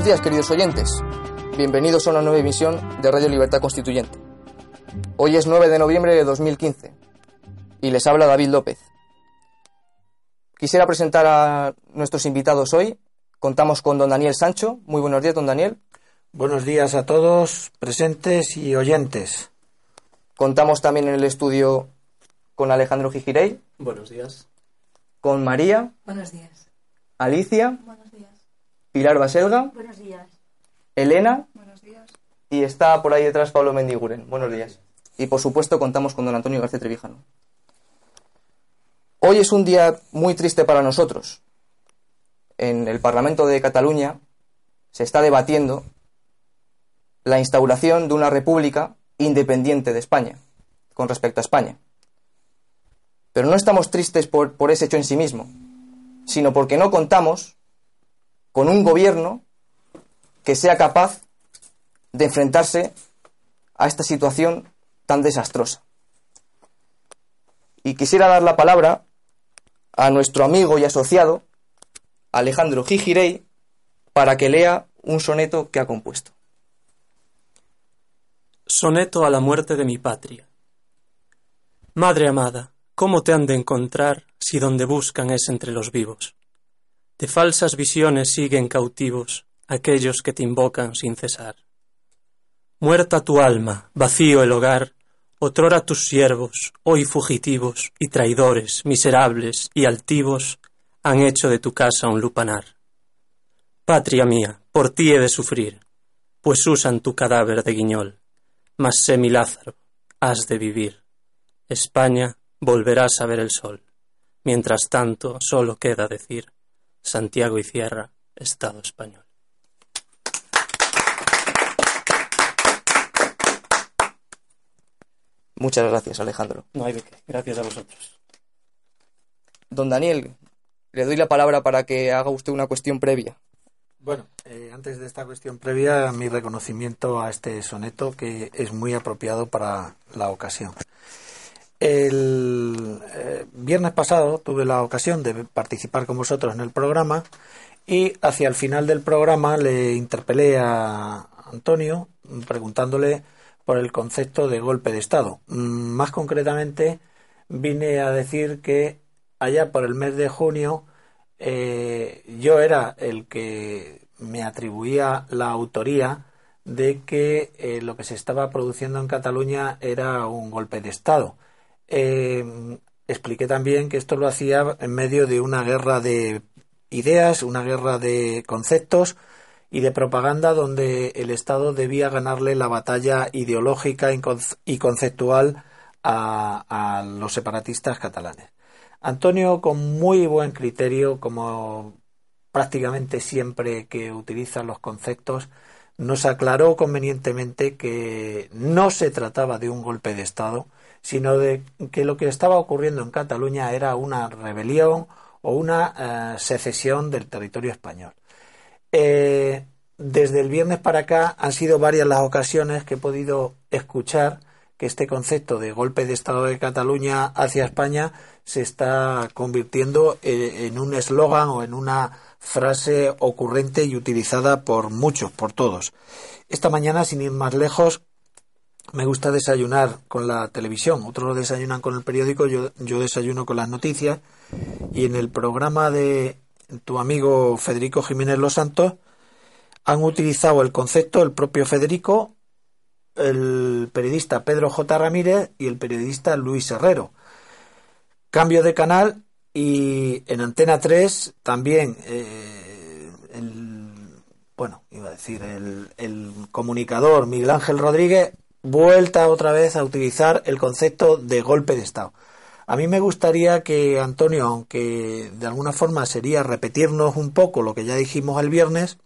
Buenos días, queridos oyentes. Bienvenidos a una nueva emisión de Radio Libertad Constituyente. Hoy es 9 de noviembre de 2015 y les habla David López. Quisiera presentar a nuestros invitados hoy. Contamos con don Daniel Sancho. Muy buenos días, don Daniel. Buenos días a todos, presentes y oyentes. Contamos también en el estudio con Alejandro Gijirey, Buenos días. con María, Buenos días. Alicia, Buenos días. Pilar Baselga, Buenos días. Elena Buenos días. y está por ahí detrás Pablo Mendiguren. Buenos días. Y por supuesto contamos con don Antonio García Trevijano. Hoy es un día muy triste para nosotros. En el Parlamento de Cataluña se está debatiendo la instauración de una república independiente de España, con respecto a España. Pero no estamos tristes por, por ese hecho en sí mismo, sino porque no contamos con un gobierno que sea capaz de enfrentarse a esta situación tan desastrosa. Y quisiera dar la palabra a nuestro amigo y asociado, Alejandro Gijirey, para que lea un soneto que ha compuesto. Soneto a la muerte de mi patria. Madre amada, ¿cómo te han de encontrar si donde buscan es entre los vivos? De falsas visiones siguen cautivos aquellos que te invocan sin cesar. Muerta tu alma, vacío el hogar, otrora tus siervos, hoy fugitivos y traidores, miserables y altivos, han hecho de tu casa un lupanar. Patria mía, por ti he de sufrir, pues usan tu cadáver de guiñol. Mas sé mi Lázaro, has de vivir. España, volverás a ver el sol. Mientras tanto, solo queda decir Santiago y Sierra, Estado español. Muchas gracias, Alejandro. No hay de qué. Gracias a vosotros. Don Daniel, le doy la palabra para que haga usted una cuestión previa. Bueno, eh, antes de esta cuestión previa, mi reconocimiento a este soneto que es muy apropiado para la ocasión. El eh, viernes pasado tuve la ocasión de participar con vosotros en el programa y hacia el final del programa le interpelé a Antonio preguntándole por el concepto de golpe de Estado. Mm, Más concretamente, vine a decir que allá por el mes de junio eh, yo era el que me atribuía la autoría de que eh, lo que se estaba produciendo en Cataluña era un golpe de Estado. Eh, expliqué también que esto lo hacía en medio de una guerra de ideas, una guerra de conceptos y de propaganda donde el Estado debía ganarle la batalla ideológica y conce- y conceptual a los separatistas catalanes. Antonio, con muy buen criterio, como prácticamente siempre que utiliza los conceptos, nos aclaró convenientemente que no se trataba de un golpe de Estado, sino de que lo que estaba ocurriendo en Cataluña era una rebelión o una eh, secesión del territorio español. Eh, desde el viernes para acá han sido varias las ocasiones que he podido escuchar que este concepto de golpe de Estado de Cataluña hacia España se está convirtiendo en, en un eslogan o en una frase ocurrente y utilizada por muchos, por todos. Esta mañana, sin ir más lejos, me gusta desayunar con la televisión, otros desayunan con el periódico, yo, yo desayuno con las noticias y en el programa de tu amigo Federico Jiménez Los Santos han utilizado el concepto el propio Federico, el periodista Pedro J. Ramírez y el periodista Luis Herrero. Cambio de canal y en Antena 3 también eh, el, bueno, iba a decir, el, el comunicador Miguel Ángel Rodríguez vuelta otra vez a utilizar el concepto de golpe de Estado. A mí me gustaría que, Antonio, aunque de alguna forma sería repetirnos un poco lo que ya dijimos el viernes,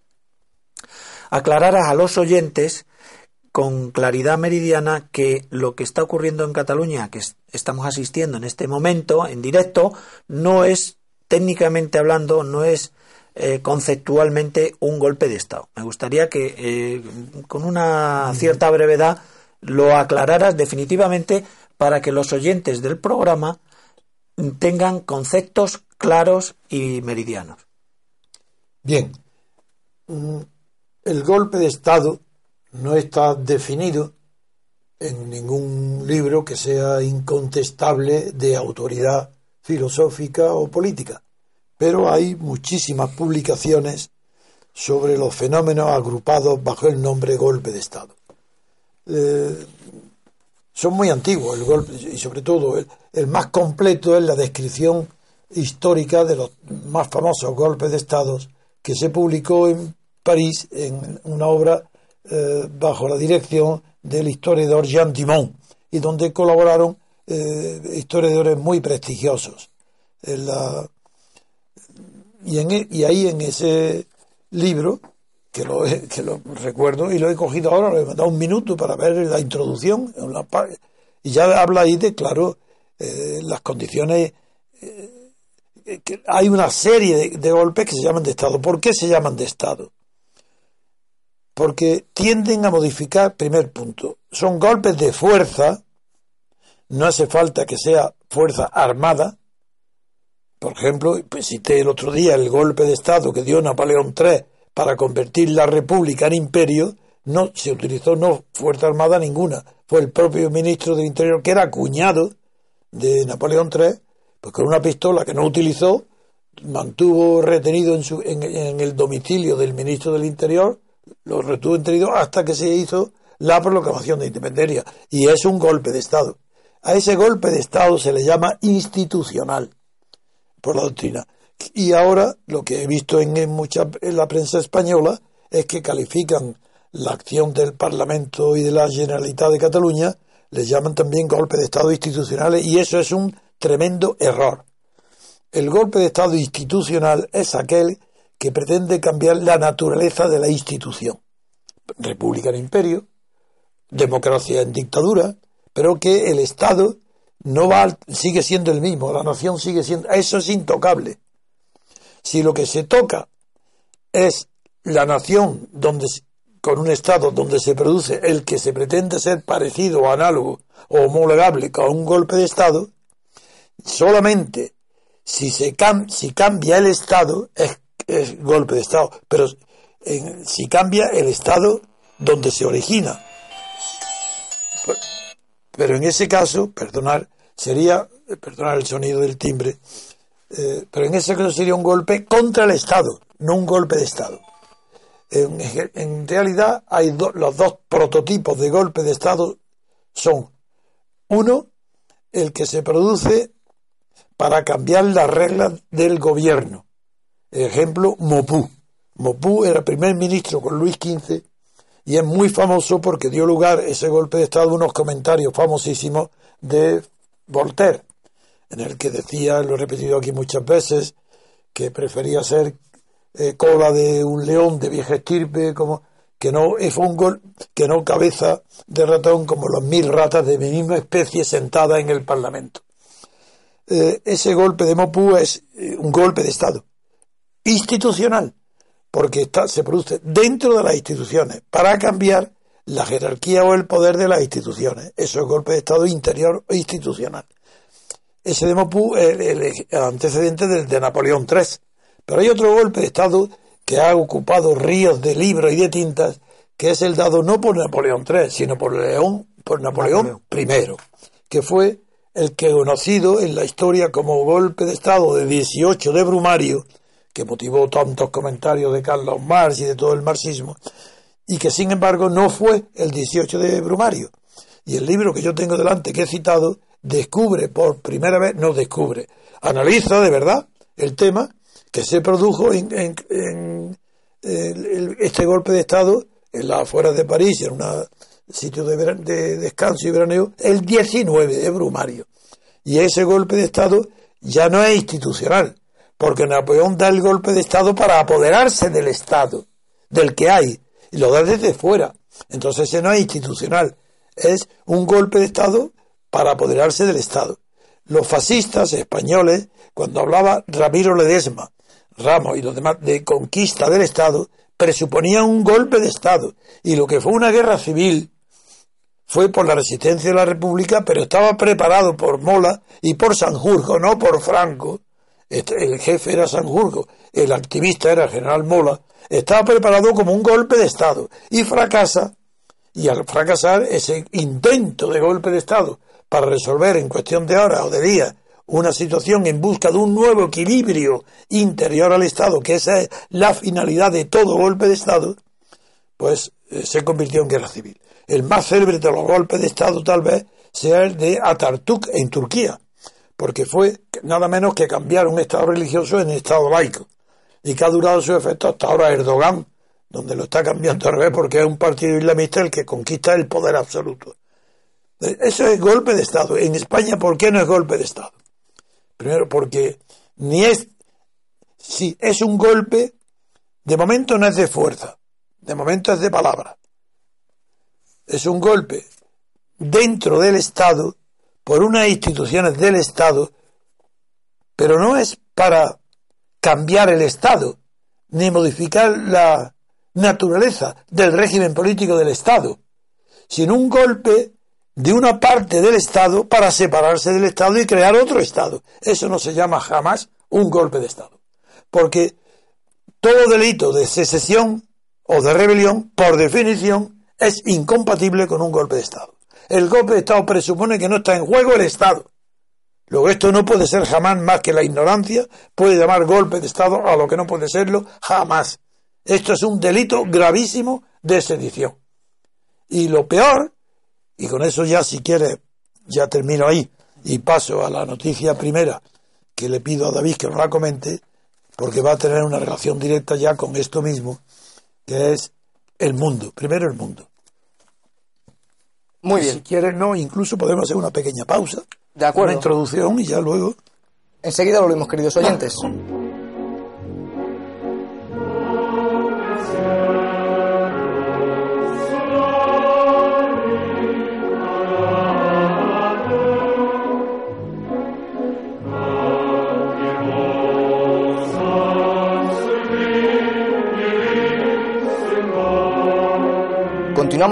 aclararas a los oyentes con claridad meridiana que lo que está ocurriendo en Cataluña, que estamos asistiendo en este momento en directo, no es técnicamente hablando, no es eh, conceptualmente un golpe de Estado. Me gustaría que eh, con una cierta brevedad lo aclararas definitivamente para que los oyentes del programa tengan conceptos claros y meridianos. Bien, mm, el golpe de Estado no está definido en ningún libro que sea incontestable de autoridad filosófica o política, pero hay muchísimas publicaciones sobre los fenómenos agrupados bajo el nombre golpe de Estado. Eh, son muy antiguos el golpe y sobre todo el, más completo es la descripción histórica de los más famosos golpes de estados que se publicó en París en una obra eh, bajo la dirección del historiador Jean Dimon y donde colaboraron eh, historiadores muy prestigiosos. y, en, e, y ahí en ese libro que lo, que lo recuerdo y lo he cogido ahora, le he dado un minuto para ver la introducción, y ya habla ahí de, claro, eh, las condiciones. Eh, que hay una serie de, golpes que se llaman de Estado. ¿Por qué se llaman de Estado? Porque tienden a modificar, primer punto, son golpes de fuerza, no hace falta que sea fuerza armada. Por ejemplo, pues cité el otro día el golpe de Estado que dio Napoleón III para convertir la república en imperio, no se utilizó no fuerza armada ninguna. Fue el propio ministro del Interior, que era cuñado de Napoleón III, pues con una pistola que no utilizó, mantuvo retenido en, su, en, el domicilio del ministro del Interior, lo retuvo retenido hasta que se hizo la proclamación de independencia. Y es un golpe de Estado. A ese golpe de Estado se le llama institucional por la doctrina. Y ahora lo que he visto en, mucha, en la prensa española es que califican la acción del Parlamento y de la Generalitat de Cataluña, le llaman también golpe de Estado institucional y eso es un tremendo error. El golpe de Estado institucional es aquel que pretende cambiar la naturaleza de la institución. República en imperio, democracia en dictadura, pero que el Estado no va, sigue siendo el mismo, la nación sigue siendo, eso es intocable. Si lo que se toca es la nación donde con un Estado donde se produce el que se pretende ser parecido o análogo o homologable con un golpe de Estado, solamente si, se si cambia el Estado es, golpe de Estado, pero si cambia el Estado donde se origina. Pero en ese caso, perdonar, sería, perdonar el sonido del timbre, eh, pero en ese caso sería un golpe contra el Estado, no un golpe de Estado. En, realidad hay los dos prototipos de golpe de Estado son uno, el que se produce para cambiar las reglas del gobierno. Ejemplo, Mopú. Mopú era primer ministro con Luis XV y es muy famoso porque dio lugar ese golpe de Estado a unos comentarios famosísimos de Voltaire en el que decía, lo he repetido aquí muchas veces, que prefería ser eh, cola de un león de vieja estirpe, como que no es un gol, que no cabeza de ratón como las mil ratas de mi misma especie sentadas en el Parlamento. Eh, ese golpe de Mopú es eh, un golpe de Estado institucional, porque está, se produce dentro de las instituciones para cambiar la jerarquía o el poder de las instituciones. Eso es golpe de Estado interior o institucional. Ese de Mopú es el, antecedente del de Napoleón III. Pero hay otro golpe de Estado que ha ocupado ríos de libros y de tintas, que es el dado no por Napoleón III, sino por León por Napoleón, I, que fue el que conocido en la historia como golpe de Estado de 18 de Brumario, que motivó tantos comentarios de Carlos Marx y de todo el marxismo, y que sin embargo no fue el 18 de Brumario. Y el libro que yo tengo delante, que he citado, descubre por primera vez, no descubre, analiza de verdad el tema que se produjo en, en, en este golpe de Estado en las afueras de París, en un sitio de, de descanso y veraneo, el 19 de Brumario. Y ese golpe de Estado ya no es institucional, porque Napoleón da el golpe de Estado para apoderarse del Estado, del que hay, y lo da desde fuera. Entonces ese no es institucional, es un golpe de Estado para apoderarse del Estado. Los fascistas españoles, cuando hablaba Ramiro Ledesma, Ramos y los demás de conquista del Estado, presuponían un golpe de Estado. Y lo que fue una guerra civil fue por la resistencia de la República, pero estaba preparado por Mola y por Sanjurjo, no por Franco. Este- El jefe era Sanjurjo, el activista era general Mola. Estaba preparado como un golpe de Estado y fracasa. Y al fracasar ese intento de golpe de Estado para resolver en cuestión de horas o de días una situación en busca de un nuevo equilibrio interior al Estado, que esa es la finalidad de todo golpe de Estado, pues eh, se convirtió en guerra civil. El más célebre de los golpes de Estado tal vez sea el de Atatürk en Turquía, porque fue nada menos que cambiar un Estado religioso en Estado laico, y que ha durado su efecto hasta ahora Erdogan, donde lo está cambiando al revés porque es un partido islamista el que conquista el poder absoluto. Eso es golpe de Estado. En España, ¿por qué no es golpe de Estado? Primero, porque ni es, si es un golpe, de momento no es de fuerza, de momento es de palabra. Es un golpe dentro del Estado, por unas instituciones del Estado, pero no es para cambiar el Estado, ni modificar la naturaleza del régimen político del Estado, sino un golpe de una parte del Estado para separarse del Estado y crear otro Estado. Eso no se llama jamás un golpe de Estado. Porque todo delito de secesión o de rebelión, por definición, es incompatible con un golpe de Estado. El golpe de Estado presupone que no está en juego el Estado. Luego esto no puede ser jamás más que la ignorancia, puede llamar golpe de Estado a lo que no puede serlo jamás. Esto es un delito gravísimo de sedición. Y lo peor, y con eso ya si quiere, ya termino ahí y paso a la noticia primera que le pido a David que nos la comente, porque va a tener una relación directa ya con esto mismo, que es el mundo. Primero el mundo. Muy Y bien, Si quieres, no, incluso podemos hacer una pequeña pausa, de acuerdo. una introducción y ya luego. Enseguida volvemos, queridos oyentes.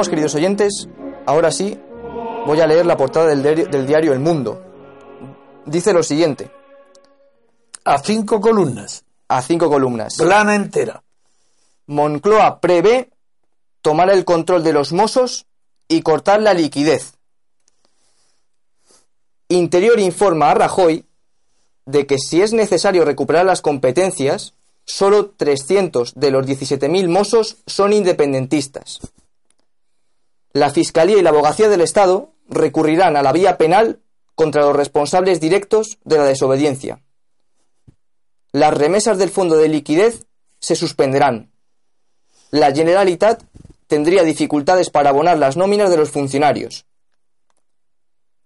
Continuamos, queridos oyentes. Ahora sí, voy a leer la portada del diario, del diario El Mundo. Dice lo siguiente, A cinco columnas, a cinco columnas. plana entera. Moncloa prevé tomar el control de los mozos y cortar la liquidez. Interior informa a Rajoy de que si es necesario recuperar las competencias, solo 300 de los 17.000 mozos son independentistas. La Fiscalía y la Abogacía del Estado recurrirán a la vía penal contra los responsables directos de la desobediencia. Las remesas del fondo de liquidez se suspenderán. La Generalitat tendría dificultades para abonar las nóminas de los funcionarios.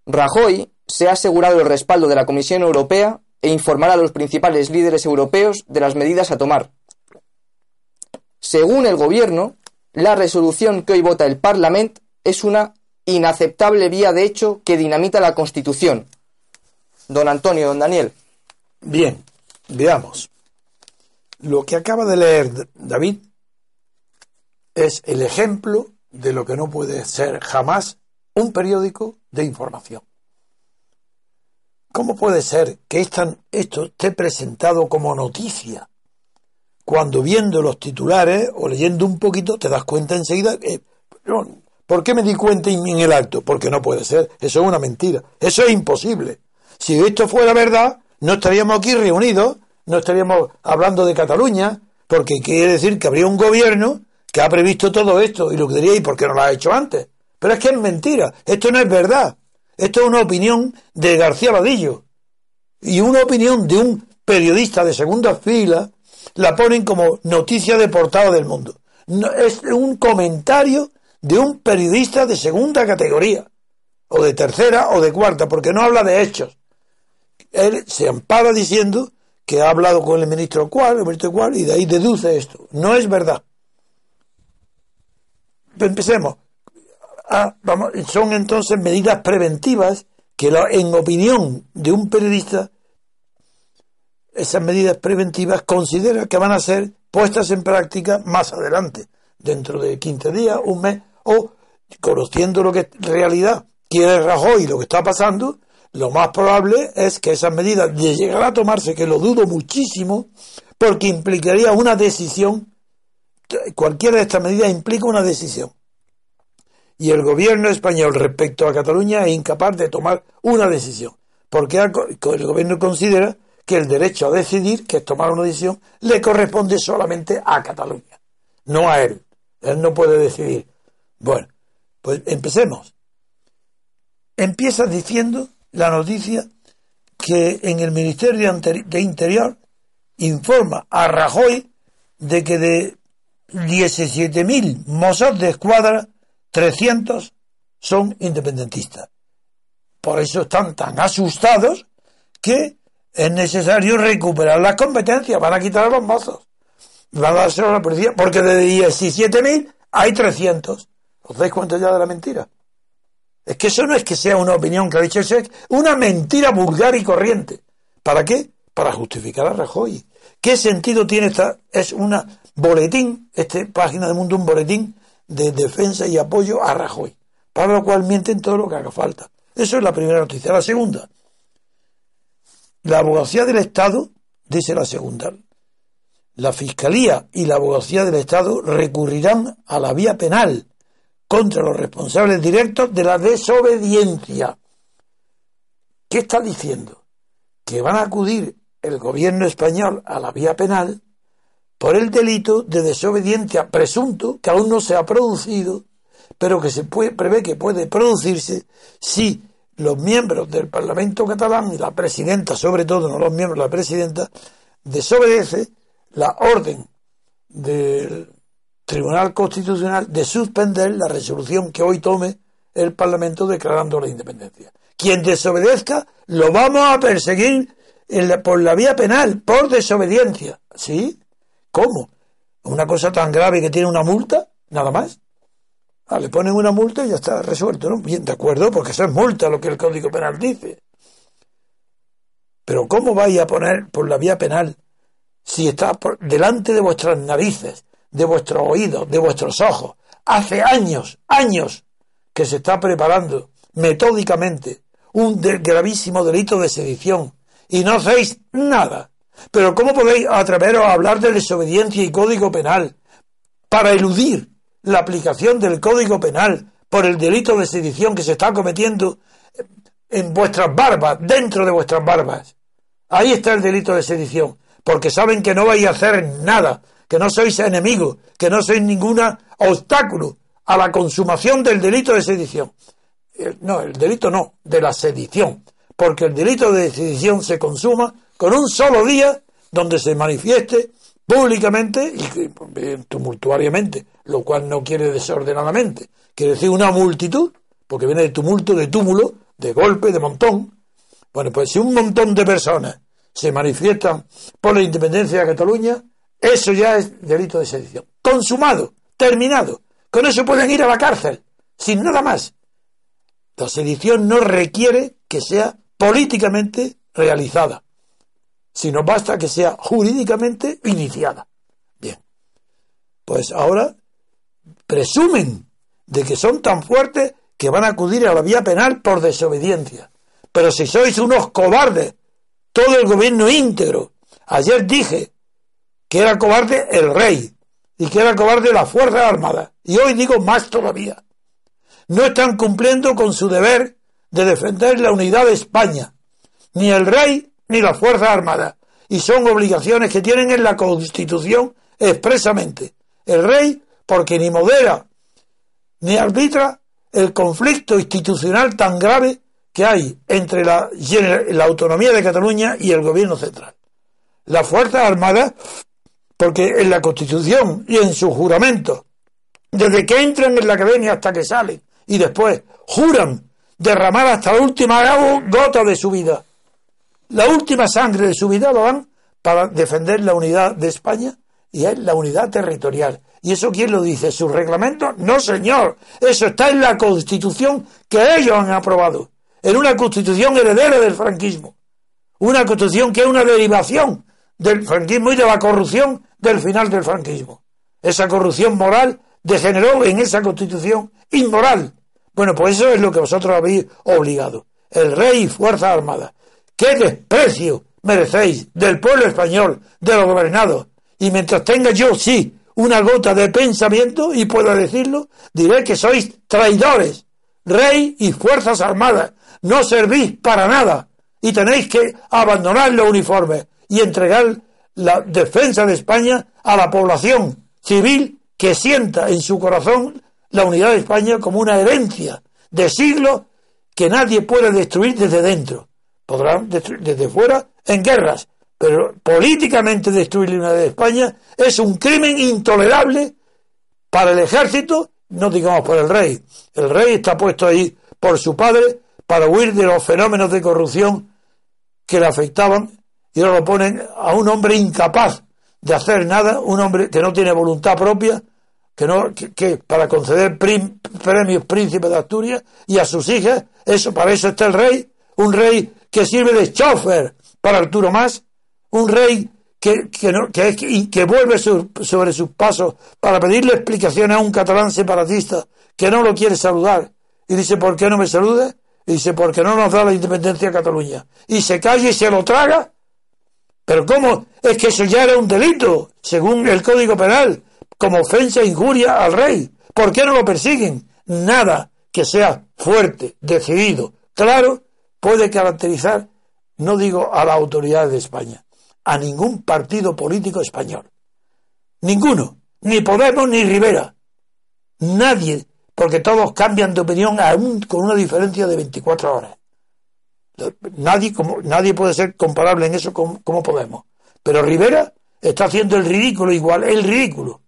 Rajoy se ha asegurado el respaldo de la Comisión Europea e informará a los principales líderes europeos de las medidas a tomar. Según el Gobierno, la resolución que hoy vota el Parlamento es una inaceptable vía de hecho que dinamita la Constitución. Don Antonio, don Daniel. Bien, veamos. Lo que acaba de leer David es el ejemplo de lo que no puede ser jamás un periódico de información. ¿Cómo puede ser que esto esté presentado como noticia? Cuando viendo los titulares o leyendo un poquito te das cuenta enseguida no, ¿Por qué me di cuenta en el acto? Porque no puede ser. Eso es una mentira. Eso es imposible. Si esto fuera verdad, no estaríamos aquí reunidos, no estaríamos hablando de Cataluña, porque quiere decir que habría un gobierno que ha previsto todo esto y lo que diría, ¿y por qué no lo ha hecho antes? Pero es que es mentira. Esto no es verdad. Esto es una opinión de García Vadillo. Y una opinión de un periodista de segunda fila la ponen como noticia de portada del mundo. es un comentario de un periodista de segunda categoría, o de tercera o de cuarta, porque no habla de hechos. Él se ampara diciendo que ha hablado con el ministro cual, el ministro cual, y de ahí deduce esto. No es verdad. Empecemos. Ah, vamos, son entonces medidas preventivas que, en opinión de un periodista, esas medidas preventivas considera que van a ser puestas en práctica más adelante, dentro de 15 días, un mes, o conociendo lo que realidad quiere Rajoy lo que está pasando, lo más probable es que esas medidas de llegar a tomarse, que lo dudo muchísimo, porque implicaría una decisión, cualquiera de estas medidas implica una decisión. Y el gobierno español respecto a Cataluña es incapaz de tomar una decisión, porque el gobierno considera que el derecho a decidir, que es tomar una decisión, le corresponde solamente a Cataluña, no a él. Él no puede decidir. Bueno, pues empecemos. Empieza diciendo la noticia que en el Ministerio de Interior informa a Rajoy de que de 17.000 mozos de escuadra, 300 son independentistas. Por eso están tan asustados que es necesario recuperar las competencias. Van a quitar a los mozos. Van a darse a la policía. Porque de 17.000 hay 300. ¿Os dais cuenta ya de la mentira? Es que eso no es que sea una opinión que ha dicho es una mentira vulgar y corriente. ¿Para qué? Para justificar a Rajoy. ¿Qué sentido tiene esta? Es una boletín, esta página de Mundo, un boletín de defensa y apoyo a Rajoy. Para lo cual mienten todo lo que haga falta. Eso es la primera noticia. La segunda. La abogacía del Estado, dice la segunda, la Fiscalía y la abogacía del Estado recurrirán a la vía penal contra los responsables directos de la desobediencia. ¿Qué está diciendo? Que van a acudir el gobierno español a la vía penal por el delito de desobediencia presunto que aún no se ha producido, pero que se prevé que puede producirse si los miembros del Parlamento catalán y la presidenta, sobre todo, no los miembros, la presidenta, desobedece la orden del Tribunal Constitucional de suspender la resolución que hoy tome el Parlamento declarando la independencia. Quien desobedezca lo vamos a perseguir por la vía penal, por desobediencia. ¿Sí? ¿Cómo? ¿Una cosa tan grave que tiene una multa? Nada más. Ah, le ponen una multa y ya está resuelto, ¿no? Bien, de acuerdo, porque eso es multa lo que el Código Penal dice. Pero ¿cómo vais a poner por la vía penal si está por delante de vuestras narices de vuestros oídos, de vuestros ojos. Hace años, años que se está preparando metódicamente un gravísimo delito de sedición y no hacéis nada. Pero ¿cómo podéis atreveros a hablar de desobediencia y código penal para eludir la aplicación del código penal por el delito de sedición que se está cometiendo en vuestras barbas, dentro de vuestras barbas? Ahí está el delito de sedición, porque saben que no vais a hacer nada que no sois enemigos, que no sois ningún obstáculo a la consumación del delito de sedición. Eh, no, el delito no, de la sedición, porque el delito de sedición se consuma con un solo día donde se manifieste públicamente y eh, tumultuariamente, lo cual no quiere desordenadamente, quiere decir una multitud, porque viene de tumulto, de túmulo, de golpe, de montón. Bueno, pues si un montón de personas se manifiestan por la independencia de Cataluña, eso ya es delito de sedición. Consumado, terminado. Con eso pueden ir a la cárcel, sin nada más. La sedición no requiere que sea políticamente realizada, sino basta que sea jurídicamente iniciada. Bien. Pues ahora presumen de que son tan fuertes que van a acudir a la vía penal por desobediencia. Pero si sois unos cobardes, todo el gobierno íntegro. Ayer dije que era cobarde el rey y que era cobarde la Fuerza Armada. Y hoy digo más todavía. no están cumpliendo con su deber de defender la unidad de España, ni el rey ni las Fuerzas Armadas, y son obligaciones que tienen en la Constitución expresamente. El rey, porque ni modera ni arbitra el conflicto institucional tan grave que hay entre la, autonomía de Cataluña y el gobierno central. Las Fuerzas Armadas, porque en la Constitución y en su juramento, desde que entran en la academia hasta que salen, y después juran derramar hasta la última gota de su vida, la última sangre de su vida lo dan para defender la unidad de España y es la unidad territorial. ¿Y eso quién lo dice? ¿Su reglamento? No, señor. Eso está en la constitución que ellos han aprobado. En una constitución heredera del franquismo. Una constitución que es una derivación del franquismo y de la corrupción del final del franquismo. Esa corrupción moral degeneró en esa constitución inmoral. Bueno, pues eso es lo que vosotros habéis obligado. El rey y Fuerzas Armadas. ¡Qué desprecio merecéis del pueblo español, de los gobernados! Y mientras tenga yo, sí, una gota de pensamiento, y puedo decirlo, diré que sois traidores, rey y Fuerzas Armadas. No servís para nada y tenéis que abandonar los uniformes y entregar la defensa de España a la población civil que sienta en su corazón la unidad de España como una herencia de siglos que nadie puede destruir desde dentro. Podrán destruir desde fuera en guerras, pero políticamente destruir la unidad de España es un crimen intolerable para el ejército, no digamos por el rey. El rey está puesto ahí por su padre para huir de los fenómenos de corrupción que le afectaban y ahora lo ponen a un hombre incapaz de hacer nada, un hombre que no tiene voluntad propia, que no que, para conceder premios príncipe de Asturias y a sus hijas, eso para eso está el rey, un rey que sirve de chofer para Arturo Más, un rey que, que, no, que, que vuelve sobre sus pasos para pedirle explicaciones a un catalán separatista que no lo quiere saludar y dice ¿por qué no me saluda? Y dice porque no nos da la independencia a Cataluña y se calla y se lo traga pero ¿cómo? Es que eso ya era un delito, según el Código Penal, como ofensa e injuria al rey. ¿Por qué no lo persiguen? Nada que sea fuerte, decidido, claro, puede caracterizar, no digo a la autoridad de España, a ningún partido político español. Ninguno, ni Podemos ni Rivera. Nadie, porque todos cambian de opinión aún con una diferencia de 24 horas. Nadie, como, nadie puede ser comparable en eso como, Podemos. Pero Rivera está haciendo el ridículo igual, el ridículo.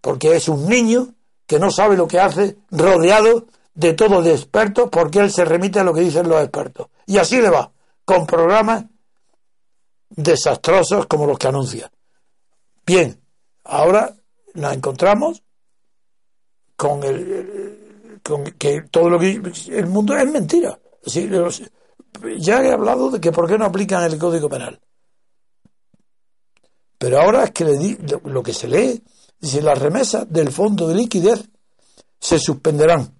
Porque es un niño que no sabe lo que hace, rodeado de todo de expertos, porque él se remite a lo que dicen los expertos. Y así le va, con programas desastrosos como los que anuncia. Bien, ahora nos encontramos con el, con que todo lo que el mundo es mentira ya he hablado de que por qué no aplican el Código Penal. Pero ahora es que le di, lo que se lee, dice las remesas del fondo de liquidez se suspenderán.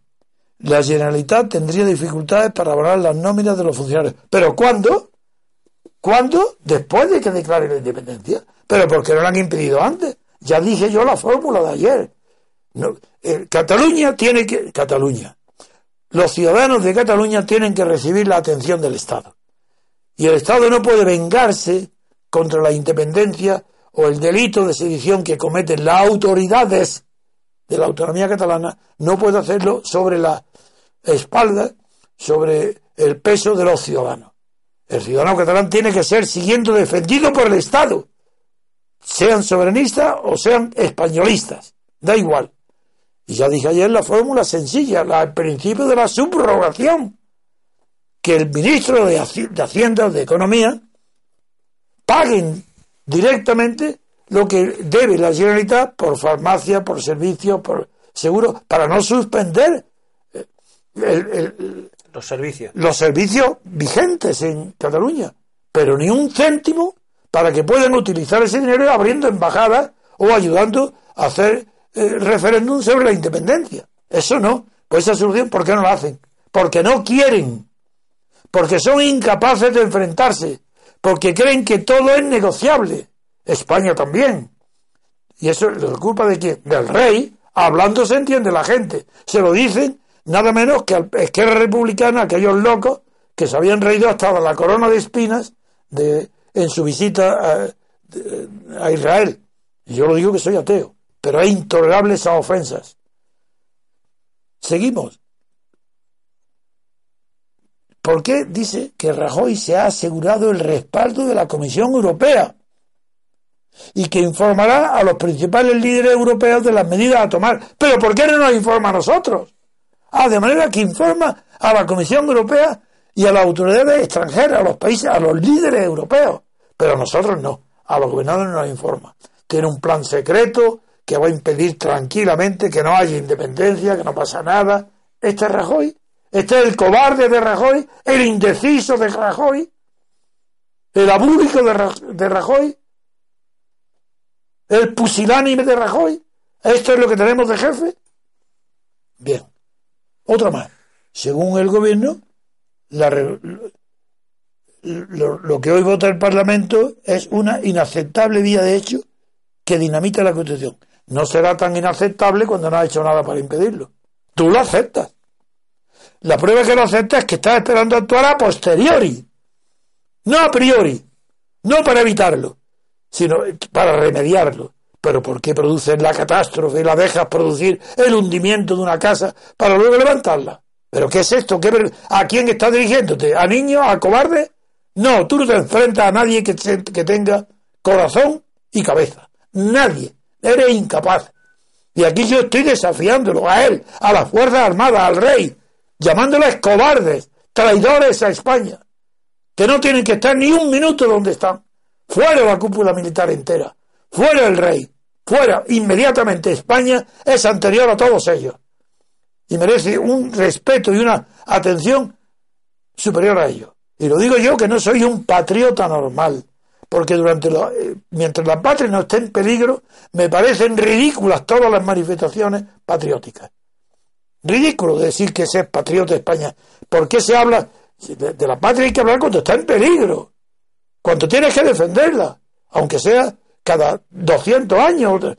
La Generalitat tendría dificultades para abonar las nóminas de los funcionarios. ¿Pero cuándo? ¿Cuándo? Después de que declare la independencia. ¿Pero por qué no lo han impedido antes? Ya dije yo la fórmula de ayer. Eh, Cataluña tiene que... Cataluña los ciudadanos de Cataluña tienen que recibir la atención del Estado. Y el Estado no puede vengarse contra la independencia o el delito de sedición que cometen las autoridades de la autonomía catalana, no puede hacerlo sobre la espalda, sobre el peso de los ciudadanos. El ciudadano catalán tiene que ser siguiendo defendido por el Estado, sean soberanistas o sean españolistas, da igual. Y ya dije ayer la fórmula sencilla, el principio de la subrogación. Que el ministro de, Hacienda de Economía paguen directamente lo que debe la Generalitat por farmacia, por servicio, por seguro, para no suspender eh, los servicios. Los servicios vigentes en Cataluña. Pero ni un céntimo para que puedan utilizar ese dinero abriendo embajadas o ayudando a hacer eh, referéndum sobre la independencia. Eso no. Pues esa solución, ¿por qué no lo hacen? Porque no quieren. Porque son incapaces de enfrentarse. Porque creen que todo es negociable. España también. ¿Y eso es culpa de quién? Del rey. Hablando se entiende la gente. Se lo dicen nada menos que al Esquerra Republicana, aquellos locos que se habían reído hasta la corona de espinas de, en su visita a, Israel. Yo lo digo que soy ateo, pero es intolerable esas ofensas. Seguimos. ¿Por qué dice que Rajoy se ha asegurado el respaldo de la Comisión Europea? Y que informará a los principales líderes europeos de las medidas a tomar. Pero ¿por qué no nos informa a nosotros? Ah, de manera que informa a la Comisión Europea y a las autoridades extranjeras, a los países, a los líderes europeos. Pero a nosotros no. A los gobernadores no nos informa. Tiene un plan secreto que va a impedir tranquilamente que no haya independencia, que no pasa nada. Este es Rajoy. Este es el cobarde de Rajoy, el indeciso de Rajoy, el abúlico de Rajoy, el pusilánime de Rajoy. ¿Esto es lo que tenemos de jefe? Bien. Otra más. Según el gobierno, lo, lo, que hoy vota el Parlamento es una inaceptable vía de hecho que dinamita la Constitución. No será tan inaceptable cuando no ha hecho nada para impedirlo. Tú lo aceptas. La prueba que lo acepta es que está esperando actuar a posteriori, no a priori, no para evitarlo, sino para remediarlo. Pero ¿por qué produces la catástrofe y la dejas producir el hundimiento de una casa para luego levantarla? ¿Pero qué es esto? ¿A quién estás dirigiéndote? ¿A niños? ¿A cobardes? No, tú no te enfrentas a nadie que, que tenga corazón y cabeza. Nadie. Eres incapaz. Y aquí yo estoy desafiándolo a él, a las Fuerzas Armadas, al rey, llamándoles cobardes, traidores a España, que no tienen que estar ni un minuto donde están. Fuera la cúpula militar entera, fuera el rey, fuera inmediatamente España es anterior a todos ellos y merece un respeto y una atención superior a ellos. Y lo digo yo que no soy un patriota normal, porque durante eh, mientras la patria no esté en peligro, me parecen ridículas todas las manifestaciones patrióticas. Ridículo decir que se es patriota de España. ¿Por qué se habla de, la patria? Hay que hablar cuando está en peligro, cuando tienes que defenderla, aunque sea cada 200 años.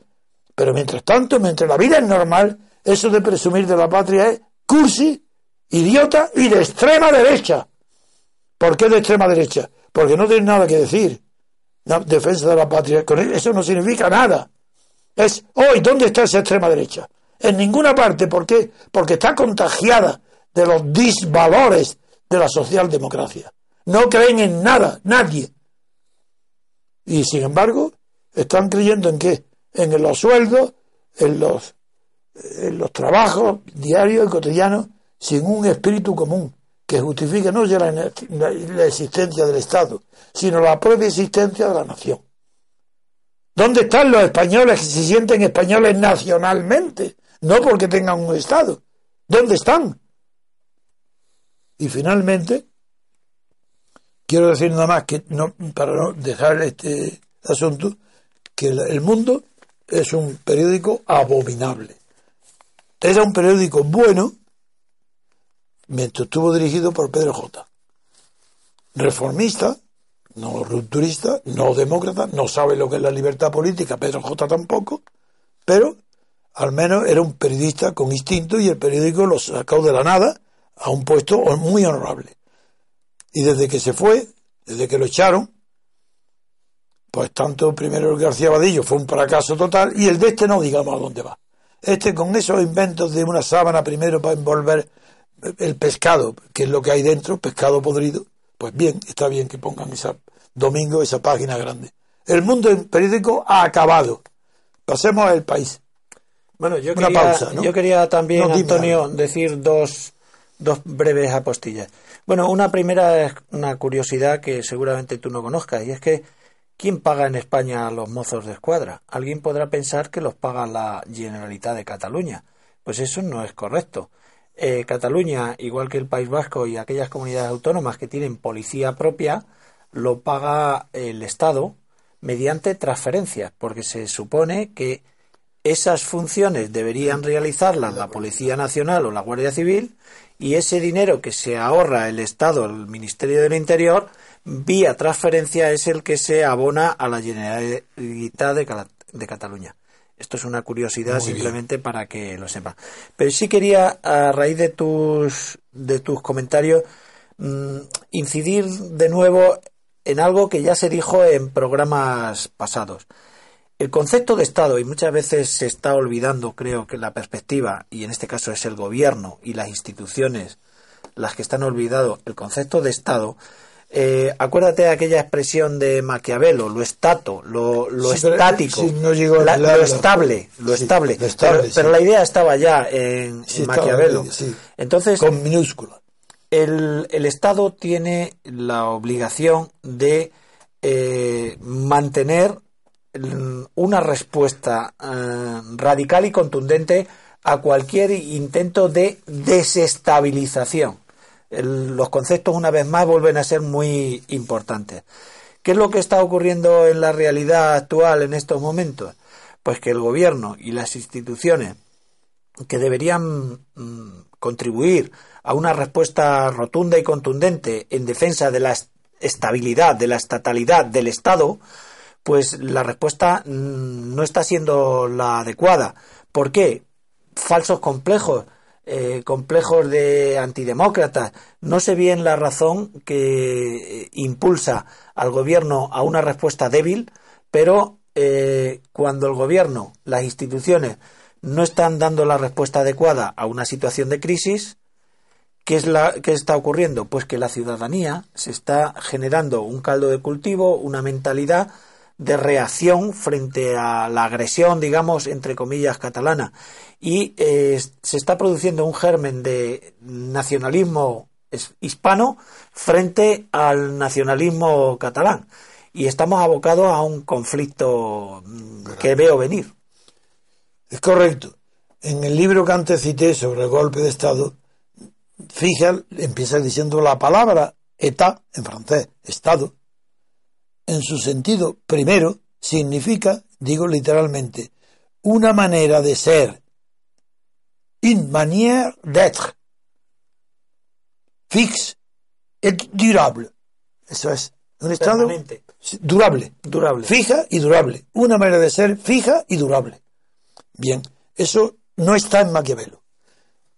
Pero mientras tanto, mientras la vida es normal, eso de presumir de la patria es cursi, idiota y de extrema derecha. ¿Por qué de extrema derecha? Porque no tiene nada que decir. La defensa de la patria, eso no significa nada. Es hoy, ¿dónde está esa extrema derecha? En ninguna parte. ¿Por qué? Porque está contagiada de los disvalores de la socialdemocracia. No creen en nada, nadie. Y sin embargo, están creyendo en qué? En los sueldos, en los, en los trabajos diarios y cotidianos, sin un espíritu común que justifique no ya la, la existencia del Estado, sino la propia existencia de la nación. ¿Dónde están los españoles que se sienten españoles nacionalmente? no porque tengan un Estado. ¿Dónde están? Y finalmente, quiero decir nada más que no, para no dejar este asunto, que el mundo es un periódico abominable. Era un periódico bueno mientras estuvo dirigido por Pedro J. Reformista, no rupturista, no demócrata, no sabe lo que es la libertad política, Pedro J tampoco, pero al menos era un periodista con instinto y el periódico lo sacó de la nada a un puesto muy honorable. Y desde que se fue, desde que lo echaron, pues tanto primero el García Vadillo fue un fracaso total y el de este no digamos a dónde va. Este con esos inventos de una sábana primero para envolver el pescado, que es lo que hay dentro, pescado podrido, pues bien, está bien que pongan esa domingo esa página grande. El mundo periódico ha acabado. Pasemos al país. Bueno, yo quería, yo quería también, Antonio, decir dos, dos breves apostillas. Bueno, una primera es una curiosidad que seguramente tú no conozcas, y es que ¿quién paga en España a los mozos de escuadra? Alguien podrá pensar que los paga la Generalitat de Cataluña. Pues eso no es correcto. Eh, Cataluña, igual que el País Vasco y aquellas comunidades autónomas que tienen policía propia, lo paga el Estado mediante transferencias, porque se supone que esas funciones deberían realizarlas la Policía Nacional o la Guardia Civil y ese dinero que se ahorra el Estado, el Ministerio del Interior, vía transferencia es el que se abona a la Generalitat de, Cataluña. Esto es una curiosidad simplemente para que lo sepa. Pero sí quería, a raíz de tus, de tus comentarios, mm, incidir de nuevo en algo que ya se dijo en programas pasados. El concepto de Estado, y muchas veces se está olvidando, creo que la perspectiva, y en este caso es el gobierno y las instituciones las que están olvidados, el concepto de Estado, eh, acuérdate de aquella expresión de Maquiavelo, lo estato, lo, lo estático, lo estable, lo estable. pero, la idea estaba ya en, Maquiavelo. Entonces, con minúscula. El, el, Estado tiene la obligación de eh, mantener una respuesta eh, radical y contundente a cualquier intento de desestabilización los conceptos una vez más vuelven a ser muy importantes. ¿Qué es lo que está ocurriendo en la realidad actual en estos momentos? Pues que el gobierno y las instituciones que deberían mm, contribuir a una respuesta rotunda y contundente en defensa de la estabilidad, de la estatalidad del Estado, pues la respuesta mm, no está siendo la adecuada. ¿Por qué? Falsos complejos, eh, complejos de antidemócratas. No sé bien la razón que eh, impulsa al gobierno a una respuesta débil, pero eh, cuando el gobierno, las instituciones, no están dando la respuesta adecuada a una situación de crisis, ¿qué, es la, ¿qué está ocurriendo? Pues que la ciudadanía se está generando un caldo de cultivo, una mentalidad de reacción frente a la agresión, digamos, entre comillas, catalana. Y eh, se está produciendo un germen de nacionalismo hispano frente al nacionalismo catalán. Y estamos abocados a un conflicto mm, que veo venir. Es correcto. En el libro que antes cité sobre el golpe de Estado, fija, empieza diciendo la palabra État, en francés, Estado, en su sentido primero, significa, digo literalmente, una manera de ser, une manière d'être, fixe et durable. Eso es, un estado durable, durable, fija y durable. Una manera de ser fija y durable. Bien, eso no está en Maquiavelo.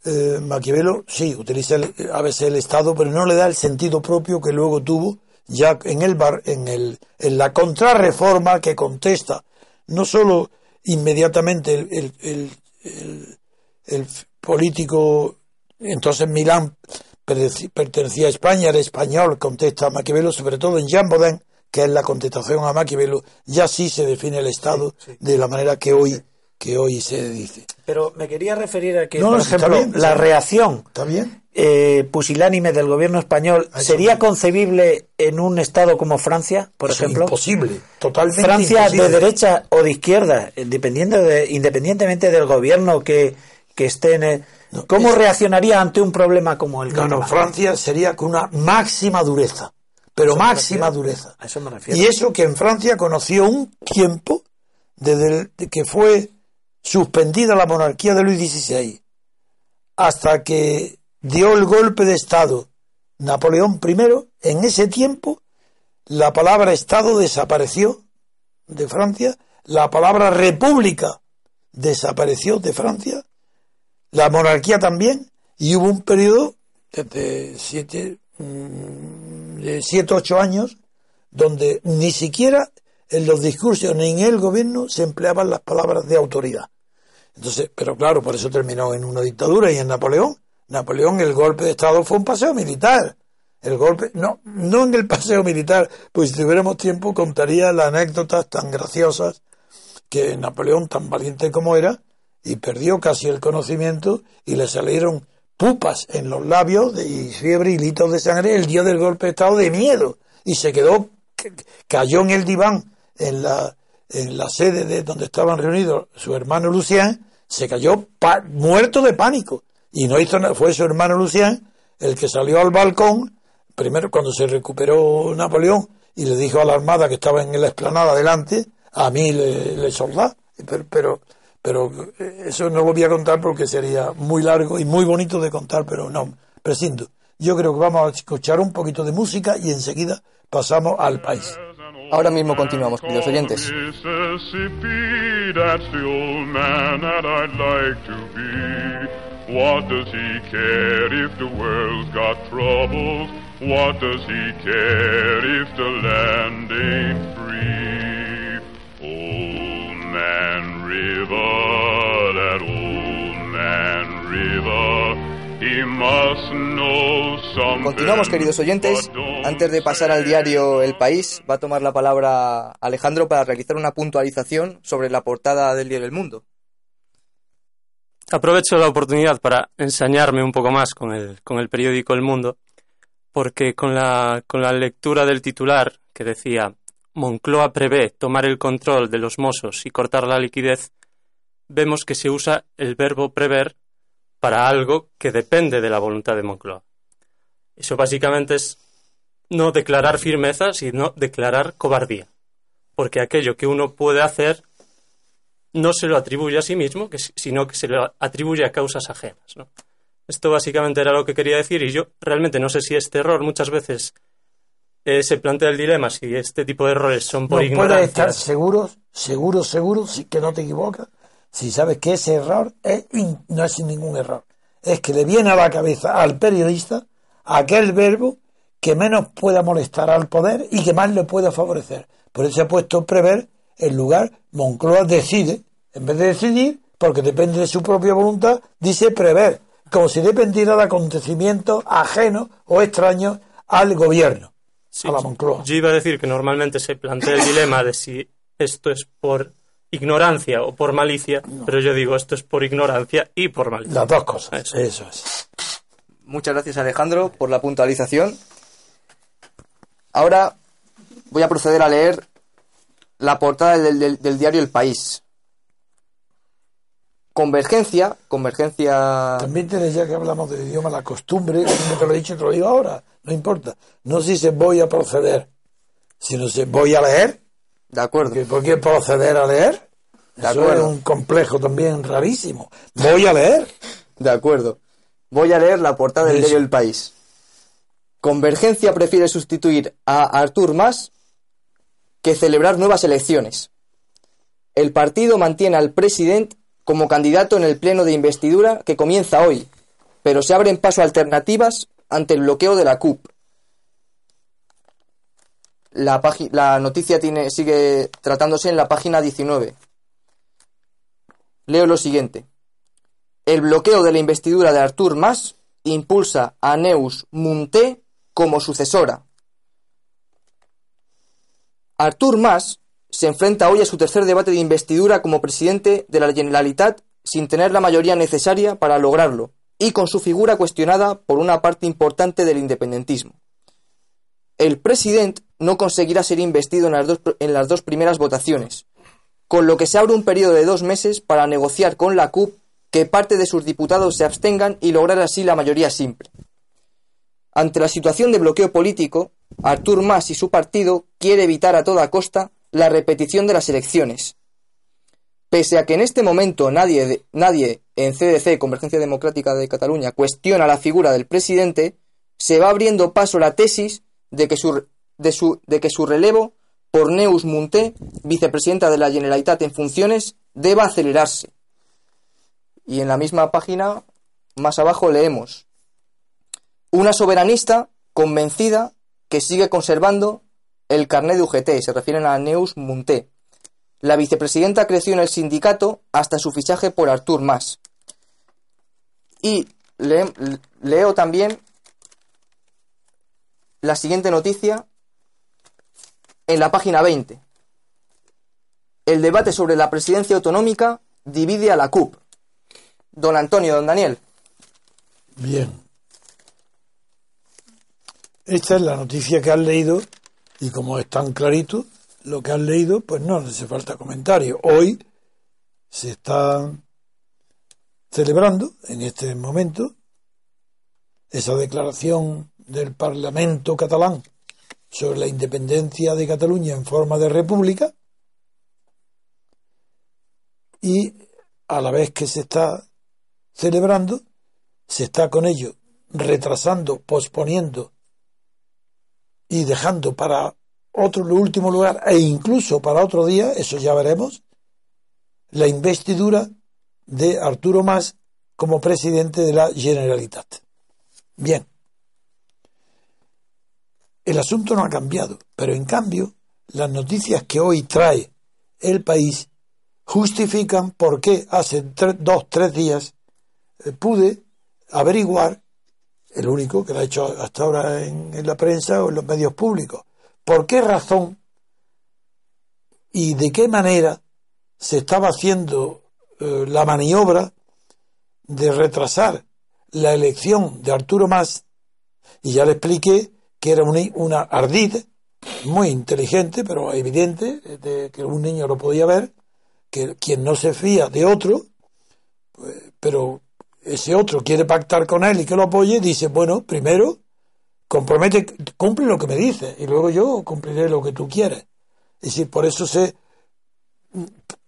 Eh, Maquiavelo sí utiliza a veces el Estado, pero no le da el sentido propio que luego tuvo ya en, el bar, en, el, en la contrarreforma que contesta no solo inmediatamente el, el, el, político, entonces Milán pertenecía a España, era español, contesta a Maquiavelo, sobre todo en Jean Baudin, que es la contestación a Maquiavelo, ya sí se define el Estado de la manera que hoy que hoy se dice. Pero me quería referir a que, por ejemplo, la reacción eh, pusilánime del gobierno español sería concebible en un Estado como Francia, por ejemplo. Imposible, totalmente. Francia de derecha o de izquierda, de, independientemente del gobierno que, que esté en el, ¿Cómo reaccionaría ante un problema como el No, no, Francia sería con una máxima dureza, pero máxima dureza. A eso me refiero. Y eso que en Francia conoció un tiempo desde que fue suspendida la monarquía de Luis XVI, hasta que dio el golpe de Estado Napoleón I, en ese tiempo la palabra Estado desapareció de Francia, la palabra República desapareció de Francia, la monarquía también, y hubo un periodo de siete, mm, de siete, ocho años, donde ni siquiera en los discursos ni en el gobierno se empleaban las palabras de autoridad. Entonces, pero claro, por eso terminó en una dictadura y en Napoleón. Napoleón, el golpe de Estado fue un paseo militar. El golpe, no, no en el paseo militar, pues si tuviéramos tiempo contaría las anécdotas tan graciosas que Napoleón, tan valiente como era, y perdió casi el conocimiento y le salieron pupas en los labios y fiebre y litos de sangre el día del golpe de Estado de miedo. Y se quedó, cayó en el diván en la, en la sede de donde estaban reunidos su hermano Lucien, se cayó muerto de pánico. Y no hizo nada, fue su hermano Lucien el que salió al balcón, primero cuando se recuperó Napoleón, y le dijo a la armada que estaba en la explanada adelante, a mí le, le pero, pero, pero eh, eso no lo voy a contar porque sería muy largo y muy bonito de contar, pero no, prescindo. Yo creo que vamos a escuchar un poquito de música y enseguida pasamos al país. Ahora mismo continuamos, queridos oyentes. Mississippi, that's the old man that I'd like to be. What does he care if the world's got troubles? What does he care if the land ain't free? Old Man River, that old man River. Continuamos, queridos oyentes. Antes de pasar al diario El País, va a tomar la palabra Alejandro para realizar una puntualización sobre la portada del diario El Mundo. Aprovecho la oportunidad para ensañarme un poco más con el, con el periódico El Mundo, porque con la, con la lectura del titular que decía Moncloa prevé tomar el control de los mozos y cortar la liquidez, vemos que se usa el verbo prever para algo que depende de la voluntad de Moncloa. Eso básicamente es no declarar firmeza, sino declarar cobardía. Porque aquello que uno puede hacer no se lo atribuye a sí mismo, sino que se lo atribuye a causas ajenas. ¿no? Esto básicamente era lo que quería decir y yo realmente no sé si este error muchas veces eh, se plantea el dilema, si este tipo de errores son por no ignorancia. puedes estar seguro, seguro, seguro, si que no te equivocas, si sabes que ese error es no es ningún error. Es que le viene a la cabeza al periodista aquel verbo que menos pueda molestar al poder y que más le pueda favorecer. Por eso se ha puesto prever en lugar, Moncloa decide, en vez de decidir, porque depende de su propia voluntad, dice prever, como si dependiera de acontecimientos ajenos o extraños al gobierno, Sí, a la Moncloa. Yo iba a decir que normalmente se plantea el dilema de si esto es por ignorancia o por malicia, pero yo digo esto es por ignorancia y por malicia. Las dos cosas, Eso. eso es. Muchas gracias Alejandro por la puntualización. Ahora voy a proceder a leer la portada del, del- del diario El País. Convergencia, convergencia... También tienes ya que hablamos del idioma, la costumbre, como te lo he dicho, te lo digo ahora, no importa. No si se voy a proceder, sino se voy a leer, De acuerdo. ¿por qué proceder a leer? De Eso es un complejo también rarísimo. Voy a leer. De acuerdo. Voy a leer la portada del diario El País. Convergencia prefiere sustituir a Artur Mas que celebrar nuevas elecciones. El partido mantiene al presidente como candidato en el pleno de investidura que comienza hoy, pero se abren paso alternativas ante el bloqueo de la CUP. La, la noticia tiene, sigue tratándose en la página 19. Leo lo siguiente. El bloqueo de la investidura de Artur Mas impulsa a Neus Munté como sucesora. Artur Mas se enfrenta hoy a su tercer debate de investidura como presidente de la Generalitat sin tener la mayoría necesaria para lograrlo y con su figura cuestionada por una parte importante del independentismo. El presidente no conseguirá ser investido en las dos, en las dos primeras votaciones, con lo que se abre un periodo de dos meses para negociar con la CUP que parte de sus diputados se abstengan y lograr así la mayoría simple. Ante la situación de bloqueo político, Artur Mas y su partido quiere evitar a toda costa la repetición de las elecciones. Pese a que en este momento nadie, nadie en CDC, Convergencia Democrática de Cataluña, cuestiona la figura del presidente, se va abriendo paso la tesis de que su, de que su relevo por Neus Munté, vicepresidenta de la Generalitat en funciones, deba acelerarse. Y en la misma página, más abajo, leemos una soberanista convencida que sigue conservando el carnet de UGT, se refieren a Neus Munté. La vicepresidenta creció en el sindicato hasta su fichaje por Artur Mas. Y le- leo también la siguiente noticia en la página 20. El debate sobre la presidencia autonómica divide a la CUP. Don Antonio, don Daniel. Bien. Esta es la noticia que has leído y como es tan clarito lo que has leído, pues no hace falta comentario. Hoy se está celebrando en este momento esa declaración del Parlamento catalán sobre la independencia de Cataluña en forma de república y a la vez que se está celebrando, se está con ello retrasando, posponiendo y dejando para otro último lugar, e incluso para otro día, eso ya veremos, la investidura de Arturo Mas como presidente de la Generalitat. Bien. El asunto no ha cambiado, pero en cambio, las noticias que hoy trae el país justifican por qué hace dos, tres días eh, pude averiguar, el único que lo ha hecho hasta ahora en, la prensa o en los medios públicos, por qué razón y de qué manera se estaba haciendo eh, la maniobra de retrasar la elección de Arturo Más y ya le expliqué que era una, una ardid muy inteligente pero evidente de que un niño lo podía ver que quien no se fía de otro pues, pero ese otro quiere pactar con él y que lo apoye dice bueno primero compromete cumple lo que me dice y luego yo cumpliré lo que tú quieres es decir por eso se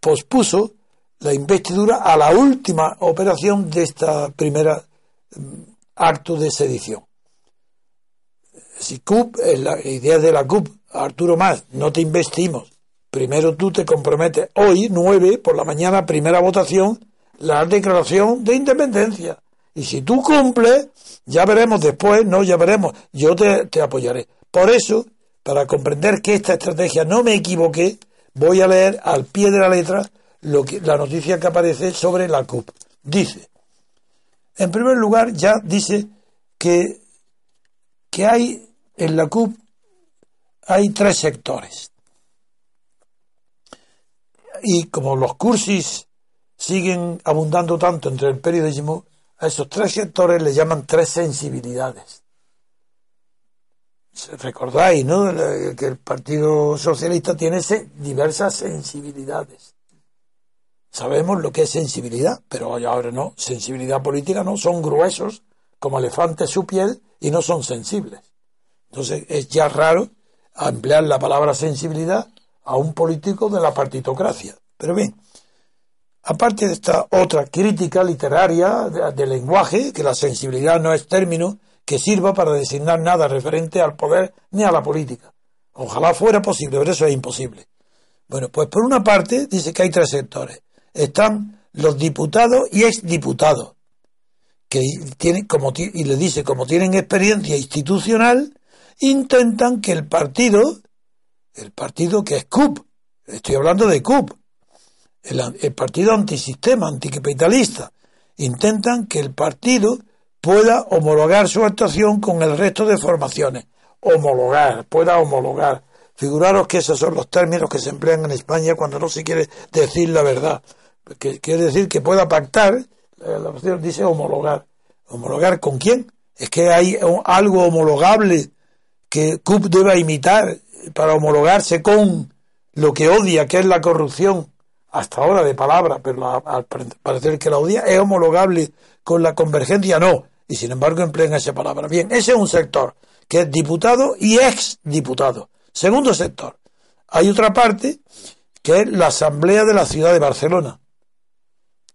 pospuso la investidura a la última operación de esta primera mm, acto de sedición. Si CUP, la idea de la CUP, Arturo Más, no te investimos. Primero tú te comprometes hoy, 9 por la mañana, primera votación, la declaración de independencia. Y si tú cumples, ya veremos después, no, ya veremos, yo te, te apoyaré. Por eso, para comprender que esta estrategia no me equivoqué, voy a leer al pie de la letra lo que, la noticia que aparece sobre la CUP. Dice, en primer lugar, ya dice que, que hay en la CUP hay tres sectores. Y como los cursis siguen abundando tanto entre el periodismo, a esos tres sectores le llaman tres sensibilidades. Recordáis, ¿no? Que el Partido Socialista tiene diversas sensibilidades. Sabemos lo que es sensibilidad, pero ahora no. Sensibilidad política no. Son gruesos como elefantes su piel y no son sensibles. Entonces es ya raro emplear la palabra sensibilidad a un político de la partitocracia. Pero bien, aparte de esta otra crítica literaria del lenguaje, que la sensibilidad no es término que sirva para designar nada referente al poder ni a la política. Ojalá fuera posible, pero eso es imposible. Bueno, pues por una parte dice que hay tres sectores están los diputados y exdiputados, que tienen, como, y le dice, como tienen experiencia institucional, intentan que el partido, el partido que es CUP, estoy hablando de CUP, el, el partido antisistema, anticapitalista, intentan que el partido pueda homologar su actuación con el resto de formaciones. Homologar, pueda homologar. Figuraros que esos son los términos que se emplean en España cuando no se quiere decir la verdad que quiere decir que pueda pactar, la opción dice homologar. ¿Homologar con quién? Es que hay algo homologable que CUP deba imitar para homologarse con lo que odia, que es la corrupción, hasta ahora de palabra, pero al parecer que la odia, es homologable con la convergencia, no. Y sin embargo emplean esa palabra. Bien, ese es un sector, que es diputado y ex diputado. Segundo sector, hay otra parte que es la Asamblea de la Ciudad de Barcelona,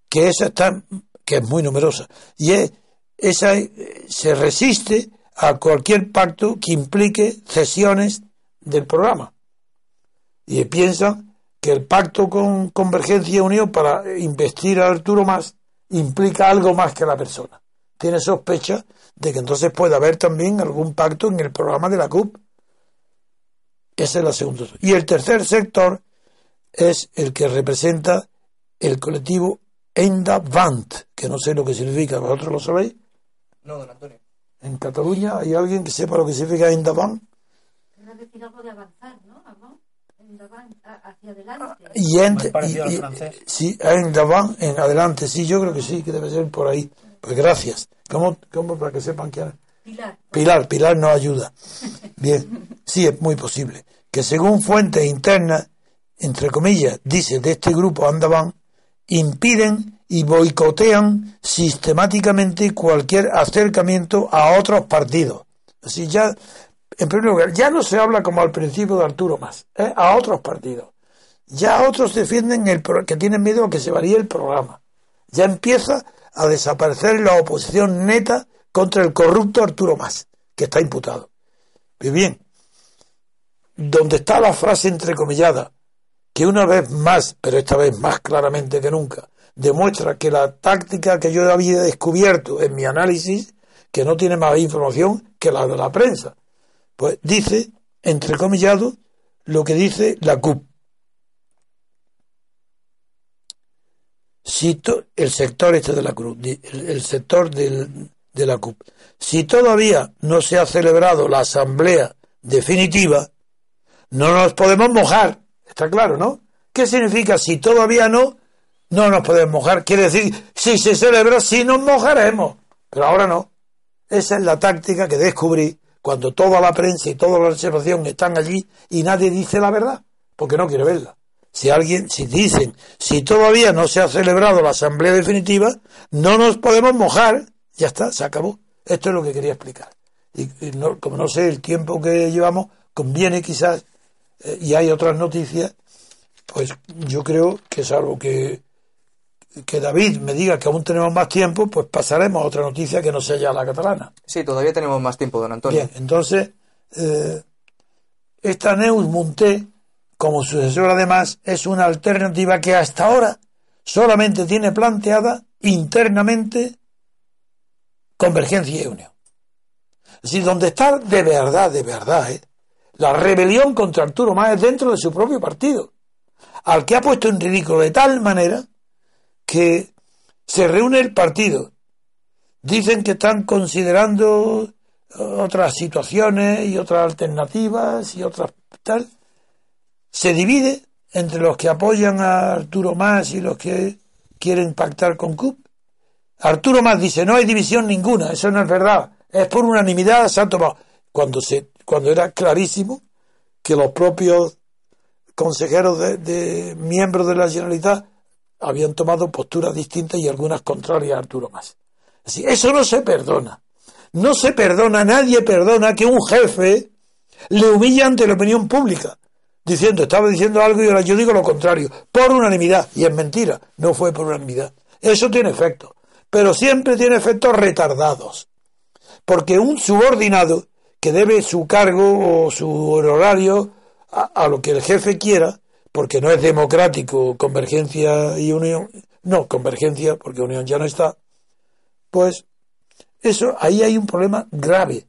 que esa está, que es muy numerosa, y esa se resiste a cualquier pacto que implique cesiones del programa. Y piensan que el pacto con Convergencia y Unión para investir a Arturo Más implica algo más que la persona. Tiene sospecha de que entonces puede haber también algún pacto en el programa de la CUP. Ese es el segundo. Y el tercer sector es el que representa el colectivo Endavant, que no sé lo que significa, ¿vosotros lo sabéis? No, don Antonio. ¿En Cataluña hay alguien que sepa lo que significa Endavant? decir algo de avanzar, ¿no? hacia adelante. Y, en, y, sí, Endavant, en adelante, sí, yo creo que sí, que debe ser por ahí. Pues gracias. ¿Cómo, cómo para que sepan que Pilar. Pilar, Pilar nos ayuda. Bien, sí, es muy posible. Que según fuentes internas, entre comillas, dice de este grupo Andaban, impiden y boicotean sistemáticamente cualquier acercamiento a otros partidos. Así ya, en primer lugar, ya no se habla como al principio de Arturo más, ¿eh? a otros partidos. Ya otros defienden el que tienen miedo a que se varíe el programa. Ya empieza a desaparecer la oposición neta contra el corrupto Arturo Más, que está imputado. Muy bien. donde está la frase entrecomillada, que una vez más, pero esta vez más claramente que nunca, demuestra que la táctica que yo había descubierto en mi análisis, que no tiene más información que la de la prensa, pues dice, entrecomillado, lo que dice la CUP. El sector este de la CUP, el, el sector del, de la CUP. Si todavía no se ha celebrado la asamblea definitiva, no nos podemos mojar. Está claro, ¿no? ¿Qué significa si todavía no? No nos podemos mojar. Quiere decir, si se celebra, sí nos mojaremos. Pero ahora no. Esa es la táctica que descubrí cuando toda la prensa y toda la observación están allí y nadie dice la verdad, porque no quiere verla. Si alguien, si dicen, si todavía no se ha celebrado la asamblea definitiva, no nos podemos mojar. Ya está, se acabó. Esto es lo que quería explicar. Y, como no sé el tiempo que llevamos, conviene quizás, eh, y hay otras noticias, pues yo creo que salvo que, que David me diga que aún tenemos más tiempo, pues pasaremos a otra noticia que no sea ya la catalana. Sí, todavía tenemos más tiempo, don Antonio. Bien, entonces, eh, esta Neus Munté, como sucesor además, es una alternativa que hasta ahora solamente tiene planteada internamente Convergencia y Unión. Es decir, donde está de verdad, de verdad, ¿eh? La rebelión contra Arturo Más dentro de su propio partido, al que ha puesto en ridículo de tal manera que se reúne el partido. Dicen que están considerando otras situaciones y otras alternativas y otras tal. Se divide entre los que apoyan a Arturo Más y los que quieren pactar con CUP. Arturo Más dice, no hay división ninguna, eso no es verdad, es por unanimidad, se ha. Cuando, se, cuando era clarísimo que los propios consejeros de, miembros de la Generalitat habían tomado posturas distintas y algunas contrarias a Arturo Más. Así, eso no se perdona. No se perdona, nadie perdona que un jefe le humille ante la opinión pública, diciendo, estaba diciendo algo y ahora yo digo lo contrario, por unanimidad. Y es mentira, no fue por unanimidad. Eso tiene efecto pero siempre tiene efectos retardados. Porque un subordinado que debe su cargo o su horario a, lo que el jefe quiera, porque no es democrático convergencia y unión, no, convergencia, porque unión ya no está, pues eso, ahí hay un problema grave.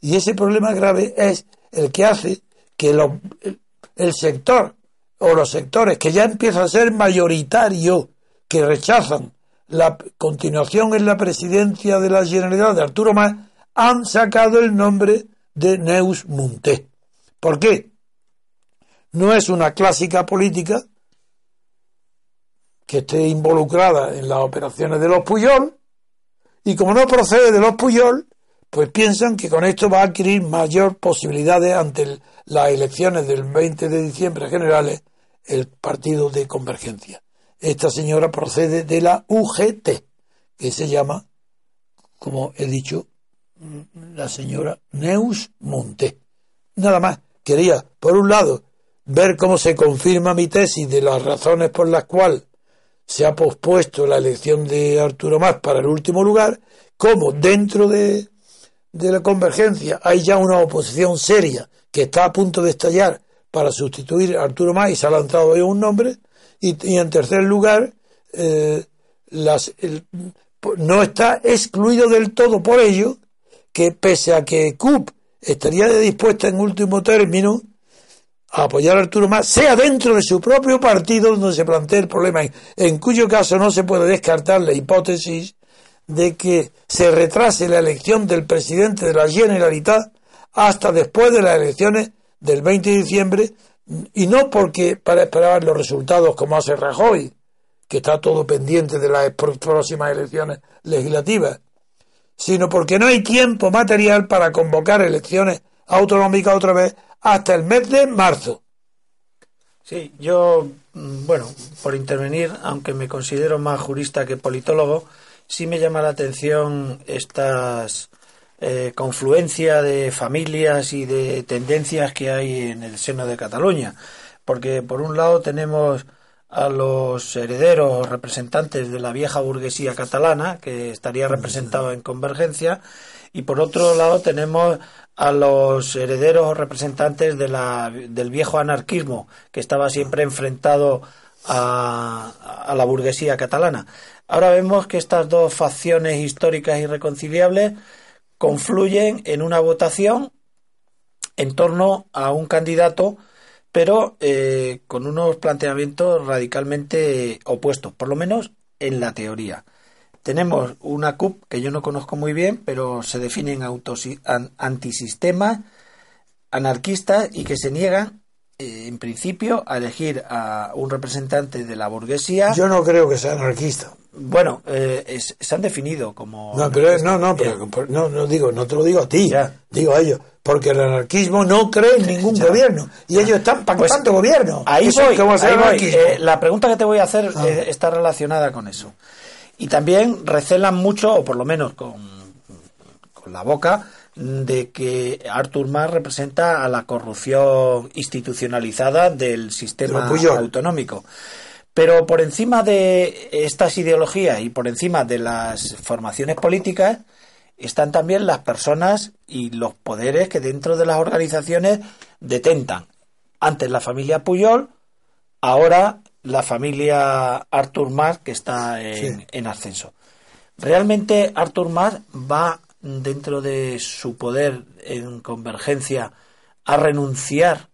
Y ese problema grave es el que hace que el sector o los sectores que ya empiezan a ser mayoritario, que rechazan la continuación en la presidencia de la Generalidad de Arturo Más, han sacado el nombre de Neus Munté. ¿Por qué? No es una clásica política que esté involucrada en las operaciones de los Puyol, y como no procede de los Puyol, pues piensan que con esto va a adquirir mayor posibilidades ante las elecciones del 20 de diciembre generales el partido de convergencia. Esta señora procede de la UGT, que se llama, como he dicho, la señora Neus Monte. Nada más, quería, por un lado, ver cómo se confirma mi tesis de las razones por las cuales se ha pospuesto la elección de Arturo Más para el último lugar, cómo dentro de, de la convergencia hay ya una oposición seria que está a punto de estallar para sustituir a Arturo Más y se ha lanzado ahí un nombre, y, en tercer lugar, eh, las, no está excluido del todo por ello que pese a que CUP estaría dispuesta en último término a apoyar a Arturo Más, sea dentro de su propio partido donde se plantea el problema, en cuyo caso no se puede descartar la hipótesis de que se retrase la elección del presidente de la Generalitat hasta después de las elecciones del 20 de diciembre, y no porque para esperar los resultados como hace Rajoy, que está todo pendiente de las próximas elecciones legislativas, sino porque no hay tiempo material para convocar elecciones autonómicas otra vez hasta el mes de marzo. Sí, yo, mm, bueno, por intervenir, aunque me considero más jurista que politólogo, sí me llama la atención estas eh, confluencia de familias y de tendencias que hay en el seno de Cataluña. Porque por un lado tenemos a los herederos representantes de la vieja burguesía catalana, que estaría representado en Convergencia, y por otro lado tenemos a los herederos representantes de la, del viejo anarquismo que estaba siempre enfrentado a, a la burguesía catalana. Ahora vemos que estas dos facciones históricas irreconciliables confluyen en una votación en torno a un candidato, pero eh, con unos planteamientos radicalmente opuestos, por lo menos en la teoría. Tenemos una CUP que yo no conozco muy bien, pero se definen antisistemas, anarquistas y que se niegan eh, en principio a elegir a un representante de la burguesía. Yo no creo que sea anarquista. Bueno, eh, se han definido como. No, pero no, no, pero, no, no digo, no te lo digo a ti, digo a ellos, porque el anarquismo no cree en ningún gobierno y ellos están pactando pues, gobierno. Ahí voy, ahí eh, la pregunta que te voy a hacer ah. está relacionada con eso. Y también recelan mucho, o por lo menos con, con la boca, de que Artur Mas representa a la corrupción institucionalizada del sistema autonómico. Pero por encima de estas ideologías y por encima de las formaciones políticas están también las personas y los poderes que dentro de las organizaciones detentan. Antes la familia Puyol, ahora la familia Artur Mas que está en, en ascenso. Realmente Artur Mas va dentro de su poder en convergencia a renunciar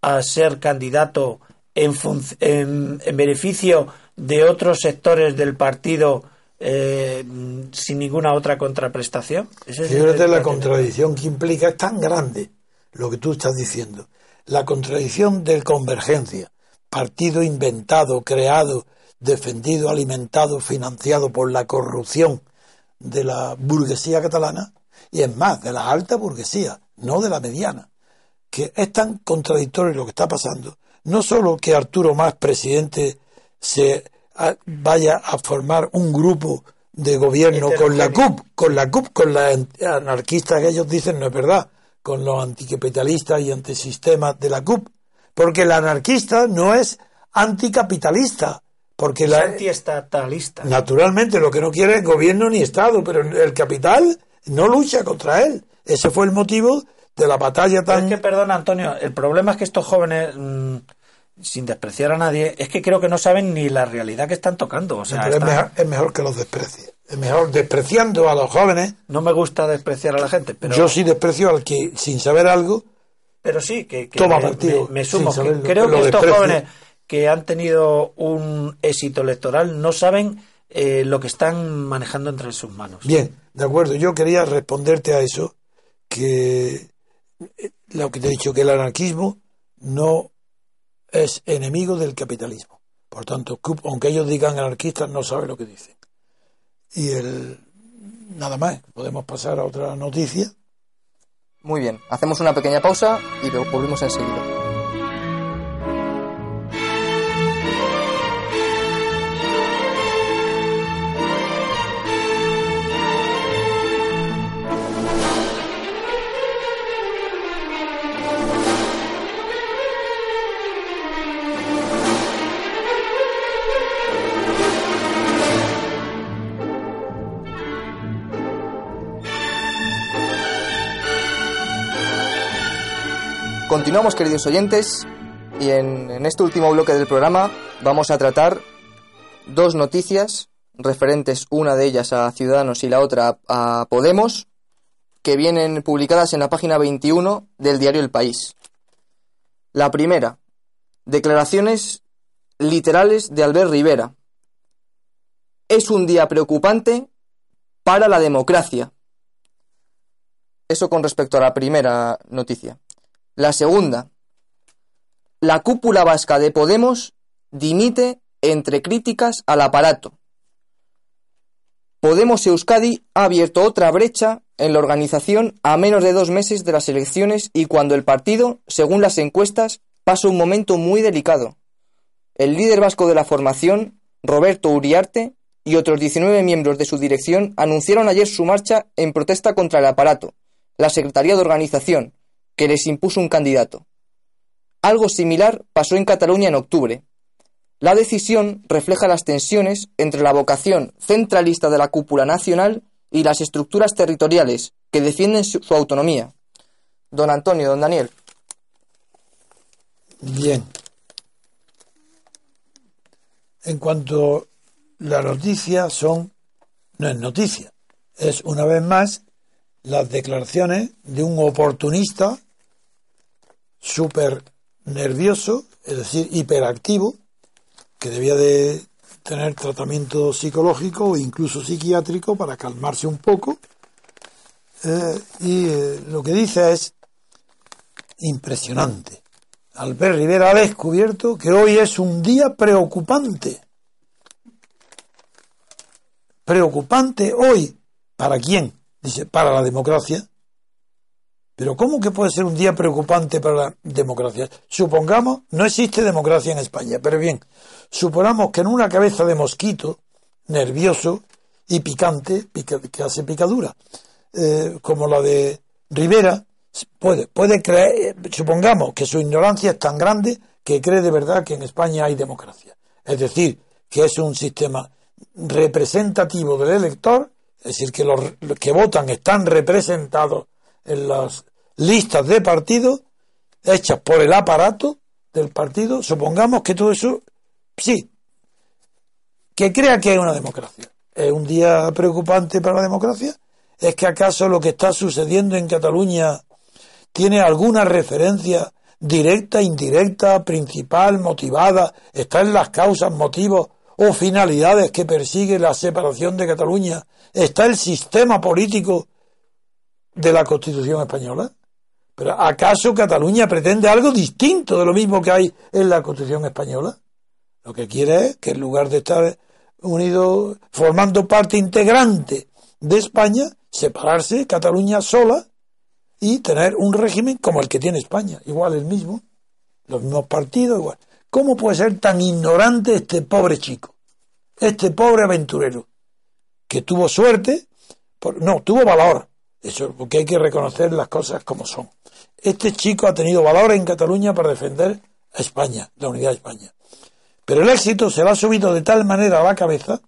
a ser candidato en, en, beneficio de otros sectores del partido eh, sin ninguna otra contraprestación? Fíjate la contradicción que implica, es tan grande lo que tú estás diciendo. La contradicción de convergencia, partido inventado, creado, defendido, alimentado, financiado por la corrupción de la burguesía catalana y es más, de la alta burguesía, no de la mediana, que es tan contradictorio lo que está pasando. No solo que Arturo Más, presidente, se vaya a formar un grupo de gobierno con la CUP, con la CUP, con la anarquistas que ellos dicen no es verdad, con los anticapitalistas y antisistemas de la CUP, porque el anarquista no es anticapitalista, porque la, antiestatalista. Naturalmente, lo que no quiere es gobierno ni Estado, pero el capital no lucha contra él. Ese fue el motivo de la batalla tan. es que, perdona, Antonio, el problema es que estos jóvenes, mm, sin despreciar a nadie, es que creo que no saben ni la realidad que están tocando. O sea, es, mejor, que los desprecie. Es mejor despreciando a los jóvenes. No me gusta despreciar a la gente, pero. Yo sí desprecio al que, sin saber algo. Pero sí, que, toma partido. Me, sumo. creo que estos jóvenes que han tenido un éxito electoral no saben eh, lo que están manejando entre sus manos. Bien, de acuerdo. Yo quería responderte a eso, que eh, lo que te he dicho, que el anarquismo no es enemigo del capitalismo. Por tanto, aunque ellos digan anarquistas, no saben lo que dicen. Y el nada más, podemos pasar a otra noticia. Muy bien, hacemos una pequeña pausa y volvemos enseguida. Continuamos, queridos oyentes, y en, este último bloque del programa vamos a tratar dos noticias referentes, una de ellas a Ciudadanos y la otra a Podemos, que vienen publicadas en la página 21 del diario El País. La primera, declaraciones literales de Albert Rivera. Es un día preocupante para la democracia. Eso con respecto a la primera noticia. La segunda, la cúpula vasca de Podemos dimite entre críticas al aparato. Podemos Euskadi ha abierto otra brecha en la organización a menos de dos meses de las elecciones y cuando el partido, según las encuestas, pasa un momento muy delicado. El líder vasco de la formación, Roberto Uriarte, y otros 19 miembros de su dirección anunciaron ayer su marcha en protesta contra el aparato, la Secretaría de Organización, que les impuso un candidato. Algo similar pasó en Cataluña en octubre. La decisión refleja las tensiones entre la vocación centralista de la cúpula nacional y las estructuras territoriales que defienden su, autonomía. Don Antonio, don Daniel. Bien. En cuanto las noticias son, no es noticia, es una vez más las declaraciones de un oportunista súper nervioso, es decir, hiperactivo, que debía de tener tratamiento psicológico o incluso psiquiátrico para calmarse un poco. Eh, y eh, lo que dice es impresionante. Albert Rivera ha descubierto que hoy es un día preocupante. Preocupante hoy. ¿Para quién? Dice, para la democracia. Pero ¿cómo que puede ser un día preocupante para la democracia? Supongamos, no existe democracia en España, pero bien, supongamos que en una cabeza de mosquito, nervioso y picante, que hace picadura, eh, como la de Rivera, puede, puede creer, supongamos que su ignorancia es tan grande que cree de verdad que en España hay democracia. Es decir, que es un sistema representativo del elector, es decir, que los que votan están representados en las listas de partidos hechas por el aparato del partido, supongamos que todo eso, sí, que crea que hay una democracia. ¿Es un día preocupante para la democracia? ¿Es que acaso lo que está sucediendo en Cataluña tiene alguna referencia directa, indirecta, principal, motivada? ¿Está en las causas, motivos o finalidades que persigue la separación de Cataluña? ¿Está el sistema político de la Constitución española? ¿Pero acaso Cataluña pretende algo distinto de lo mismo que hay en la Constitución española? Lo que quiere es que en lugar de estar unido, formando parte integrante de España, separarse Cataluña sola y tener un régimen como el que tiene España, igual el mismo, los mismos partidos, igual. ¿Cómo puede ser tan ignorante este pobre chico, este pobre aventurero, que tuvo suerte, no, tuvo valor, eso porque hay que reconocer las cosas como son. Este chico ha tenido valor en Cataluña para defender a España, la unidad de España. Pero el éxito se le ha subido de tal manera a la cabeza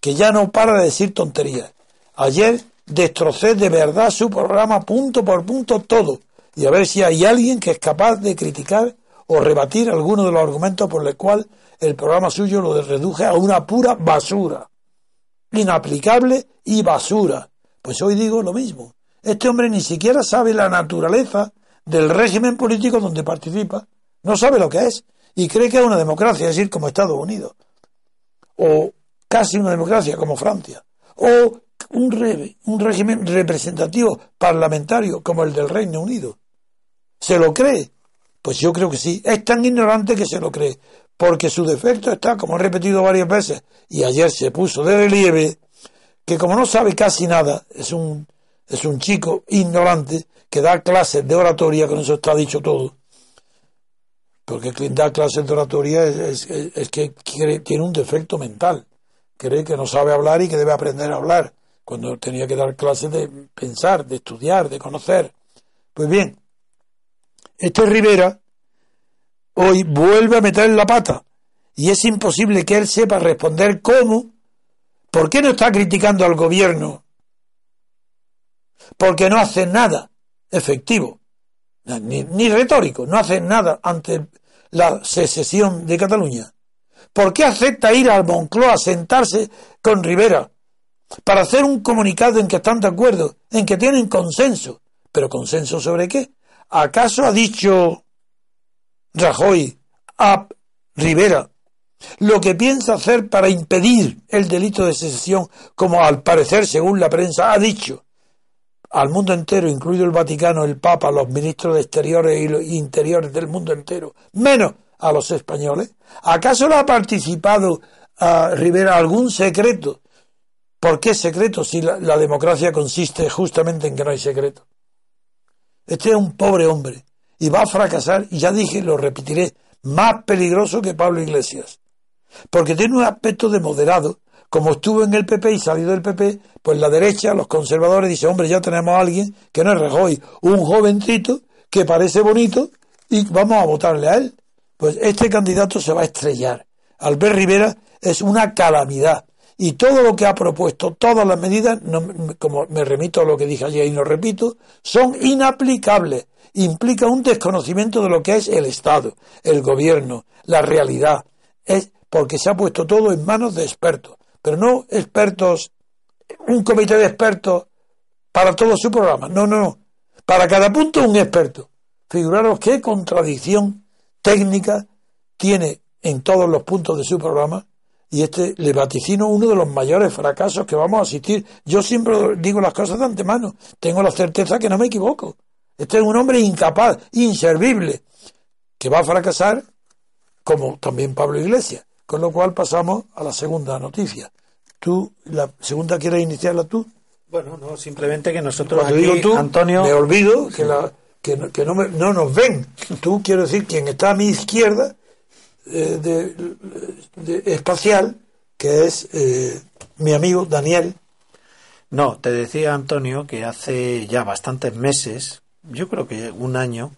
que ya no para de decir tonterías. Ayer destrocé de verdad su programa punto por punto todo y a ver si hay alguien que es capaz de criticar o rebatir alguno de los argumentos por los cuales el programa suyo lo reduje a una pura basura, inaplicable y basura. Pues hoy digo lo mismo. Este hombre ni siquiera sabe la naturaleza del régimen político donde participa, no sabe lo que es y cree que es una democracia, es decir, como Estados Unidos, o casi una democracia como Francia, o un, un régimen representativo parlamentario como el del Reino Unido. ¿Se lo cree? Pues yo creo que sí. Es tan ignorante que se lo cree. Porque su defecto está, como he repetido varias veces, y ayer se puso de relieve, que como no sabe casi nada, es un, es un chico ignorante que da clases de oratoria, con eso está dicho todo. Porque quien da clases de oratoria es, que tiene un defecto mental. Cree que no sabe hablar y que debe aprender a hablar cuando tenía que dar clases de pensar, de estudiar, de conocer. Pues bien, este Rivera hoy vuelve a meter la pata y es imposible que él sepa responder cómo. ¿Por qué no está criticando al gobierno? Porque no hace nada efectivo, ni, retórico, no hace nada ante la secesión de Cataluña. ¿Por qué acepta ir al Moncloa a sentarse con Rivera para hacer un comunicado en que están de acuerdo, en que tienen consenso. ¿Pero consenso sobre qué? ¿Acaso ha dicho Rajoy a Rivera lo que piensa hacer para impedir el delito de secesión, como al parecer, según la prensa, ha dicho al mundo entero, incluido el Vaticano, el Papa, los ministros de Exteriores y los interiores del mundo entero, menos a los españoles? ¿Acaso le ha participado a Rivera algún secreto ¿Por qué secreto si la, democracia consiste justamente en que no hay secreto? Este es un pobre hombre y va a fracasar, y ya dije, lo repetiré, más peligroso que Pablo Iglesias. Porque tiene un aspecto de moderado, como estuvo en el PP y salió del PP, pues la derecha, los conservadores, dice, hombre, ya tenemos a alguien que no es Rajoy, un jovencito que parece bonito y vamos a votarle a él. Pues este candidato se va a estrellar. Albert Rivera es una calamidad Y todo lo que ha propuesto, todas las medidas, no, como me remito a lo que dije ayer y lo repito, son inaplicables. Implica un desconocimiento de lo que es el Estado, el gobierno, la realidad. Es porque se ha puesto todo en manos de expertos, pero no expertos, un comité de expertos para todo su programa. No, no, no. Para cada punto un experto. Figuraros qué contradicción técnica tiene en todos los puntos de su programa y este le vaticino uno de los mayores fracasos que vamos a asistir. Yo siempre digo las cosas de antemano, tengo la certeza que no me equivoco. Este es un hombre incapaz, inservible, que va a fracasar como también Pablo Iglesias. Con lo cual pasamos a la segunda noticia. ¿Tú, la segunda, quieres iniciarla tú? Bueno, no, simplemente que nosotros Cuando aquí, digo tú, Antonio... me olvido que, la, que, no, que no, me- no nos ven. Tú, quiero decir, quien está a mi izquierda, eh, de, de- espacial, que es eh, mi amigo Daniel. No, te decía Antonio que hace ya bastantes meses, yo creo que un año,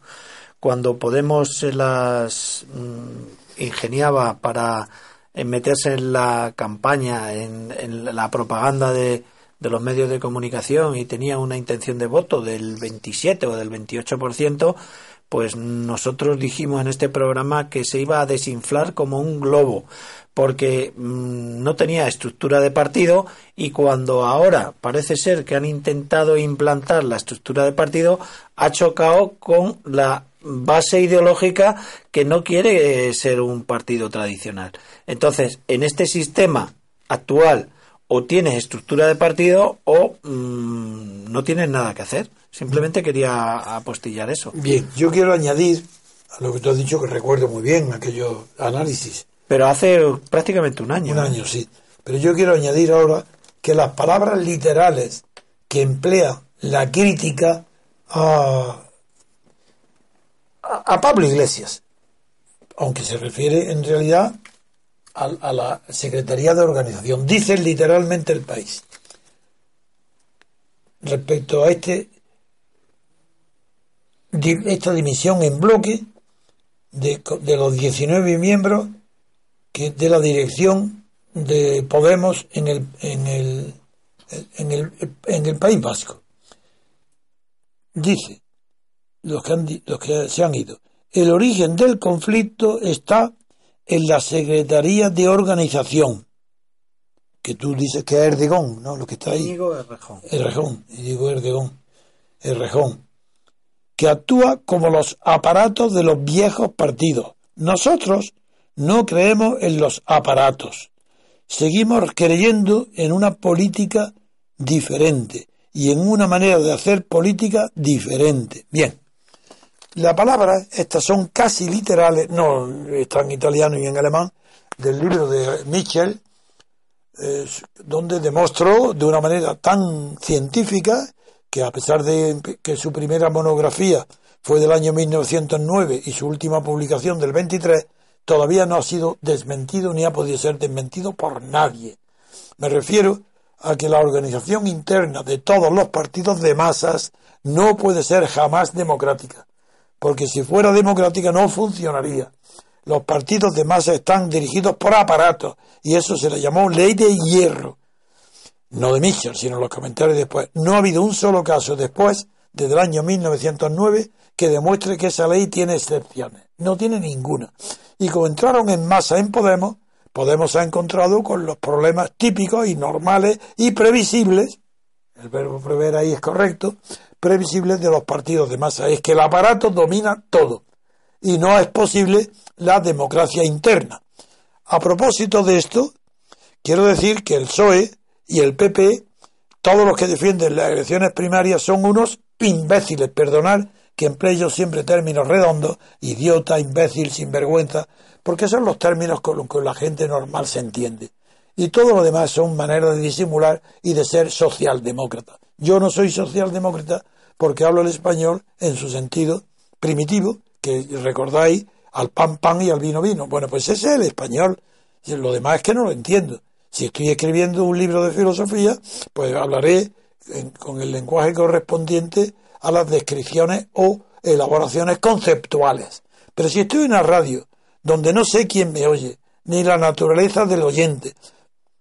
cuando Podemos las mm, ingeniaba para eh, meterse en la campaña, en, en la propaganda de, los medios de comunicación y tenía una intención de voto del 27 o del 28%, pues nosotros dijimos en este programa que se iba a desinflar como un globo porque mm, no tenía estructura de partido y cuando ahora parece ser que han intentado implantar la estructura de partido ha chocado con la base ideológica que no quiere eh, ser un partido tradicional. Entonces, en este sistema actual o tienes estructura de partido o mm, no tienes nada que hacer. Simplemente quería apostillar eso. Bien, yo quiero añadir a lo que tú has dicho, que recuerdo muy bien aquellos análisis. Pero hace prácticamente un año. Un año, sí. Pero yo quiero añadir ahora que las palabras literales que emplea la crítica a, a, Pablo Iglesias, aunque se refiere en realidad a, la Secretaría de Organización, dice literalmente el país. Respecto a este esta dimisión en bloque de, de los 19 miembros que de la dirección de Podemos en el en el en el, en el País Vasco. Dice los que, han, los que se han ido. El origen del conflicto está en la Secretaría de Organización, que tú dices que es Erdegón, ¿no? Lo que está ahí. Íñigo Errejón. Errejón, y digo Erdegón, Errejón, que actúa como los aparatos de los viejos partidos. Nosotros no creemos en los aparatos. Seguimos creyendo en una política diferente y en una manera de hacer política diferente. Bien. La palabra, estas son casi literales, no están en italiano y en alemán, del libro de Mitchell, donde demostró de una manera tan científica que a pesar de que su primera monografía fue del año 1909 y su última publicación del 23, todavía no ha sido desmentido ni ha podido ser desmentido por nadie. Me refiero a que la organización interna de todos los partidos de masas no puede ser jamás democrática, porque si fuera democrática no funcionaría. Los partidos de masa están dirigidos por aparatos y eso se le llamó ley de hierro. No de Mitchell, sino los comentarios después. No ha habido un solo caso después, desde el año 1909, que demuestre que esa ley tiene excepciones. No tiene ninguna. Y como entraron en masa en Podemos, Podemos se ha encontrado con los problemas típicos y normales y previsibles, el verbo prever ahí es correcto, previsibles de los partidos de masa. Es que el aparato domina todo y no es posible la democracia interna. A propósito de esto, quiero decir que el PSOE y el PP, todos los que defienden las elecciones primarias son unos imbéciles, perdonar que emplee yo siempre términos redondos, idiota, imbécil, sinvergüenza, porque son los términos con los que la gente normal se entiende. Y todo lo demás son maneras de disimular y de ser socialdemócrata. Yo no soy socialdemócrata porque hablo el español en su sentido primitivo, que recordáis al pan pan y al vino vino. Bueno, pues ese es el español. Lo demás es que no lo entiendo. Si estoy escribiendo un libro de filosofía, pues hablaré en- con el lenguaje correspondiente a las descripciones o elaboraciones conceptuales. Pero si estoy en una radio donde no sé quién me oye, ni la naturaleza del oyente,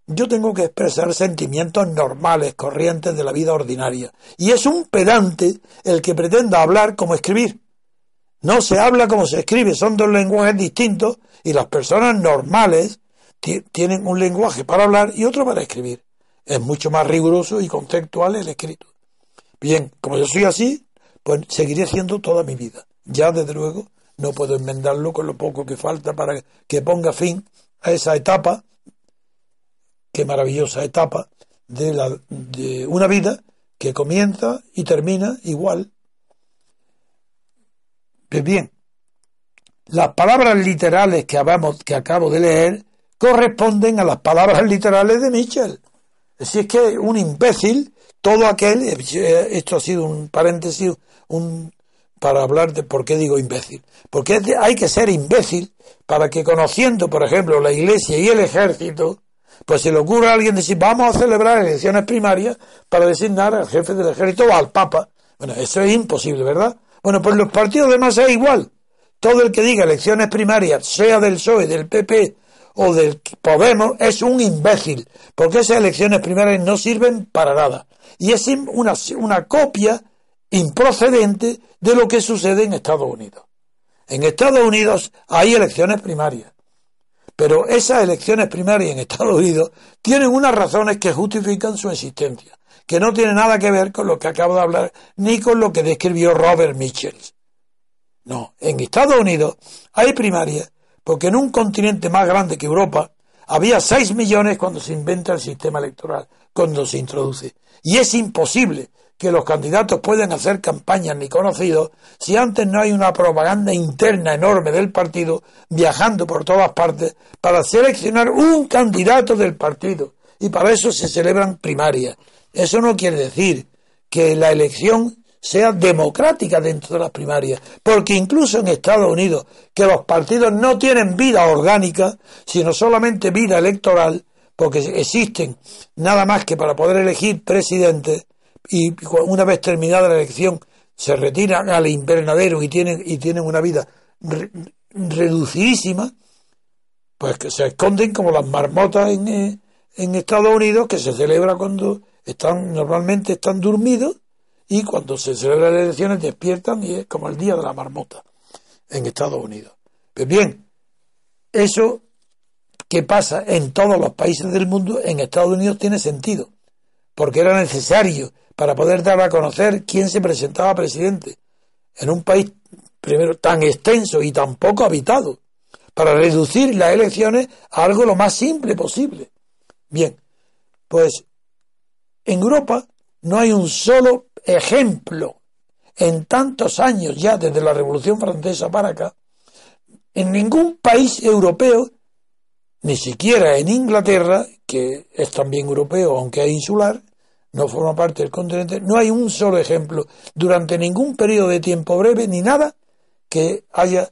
yo tengo que expresar sentimientos normales, corrientes de la vida ordinaria. Y es un pedante el que pretenda hablar como escribir. No se habla como se escribe, son dos lenguajes distintos y las personas normales tienen un lenguaje para hablar y otro para escribir. Es mucho más riguroso y conceptual el escrito. Bien, como yo soy así, pues seguiré siendo toda mi vida. Ya desde luego no puedo enmendarlo con lo poco que falta para que ponga fin a esa etapa qué maravillosa etapa de, la, de una vida que comienza y termina igual. Pues bien, las palabras literales que, que acabo de leer corresponden a las palabras literales de Mitchell. Si es que un imbécil, todo aquel, eh, esto ha sido un paréntesis, un, para hablar de por qué digo imbécil. Porque hay que ser imbécil para que conociendo, por ejemplo, la iglesia y el ejército, pues se le ocurre a alguien decir, vamos a celebrar elecciones primarias para designar al jefe del ejército o al papa. Bueno, eso es imposible, ¿verdad? Bueno, pues los partidos de masa es igual. Todo el que diga elecciones primarias, sea del PSOE, del PP o del Podemos, es un imbécil, porque esas elecciones primarias no sirven para nada. Y es una, una copia improcedente de lo que sucede en Estados Unidos. En Estados Unidos hay elecciones primarias. Pero esas elecciones primarias en Estados Unidos tienen unas razones que justifican su existencia, que no tienen nada que ver con lo que acabo de hablar, ni con lo que describió Robert Mitchell. No, en Estados Unidos hay primarias porque en un continente más grande que Europa había 6 millones cuando se inventa el sistema electoral, cuando se introduce. Y es imposible que los candidatos pueden hacer campañas ni conocidos si antes no hay una propaganda interna enorme del partido viajando por todas partes para seleccionar un candidato del partido. Y para eso se celebran primarias. Eso no quiere decir que la elección sea democrática dentro de las primarias, porque incluso en Estados Unidos, que los partidos no tienen vida orgánica, sino solamente vida electoral, porque existen nada más que para poder elegir presidentes, y una vez terminada la elección se retiran al invernadero y tienen, y tienen una vida reducidísima, pues que se esconden como las marmotas en, eh, en Estados Unidos, que se celebra cuando están, normalmente están dormidos, y cuando se celebran las elecciones despiertan y es como el día de la marmota en Estados Unidos. Pues bien, eso que pasa en todos los países del mundo, en Estados Unidos tiene sentido, porque era necesario para poder dar a conocer quién se presentaba presidente en un país primero tan extenso y tan poco habitado, para reducir las elecciones a algo lo más simple posible. Bien, pues en Europa no hay un solo ejemplo en tantos años ya desde la Revolución Francesa para acá, en ningún país europeo, ni siquiera en Inglaterra, que es también europeo aunque es insular, no forma parte del continente, no hay un solo ejemplo durante ningún periodo de tiempo breve ni nada que haya,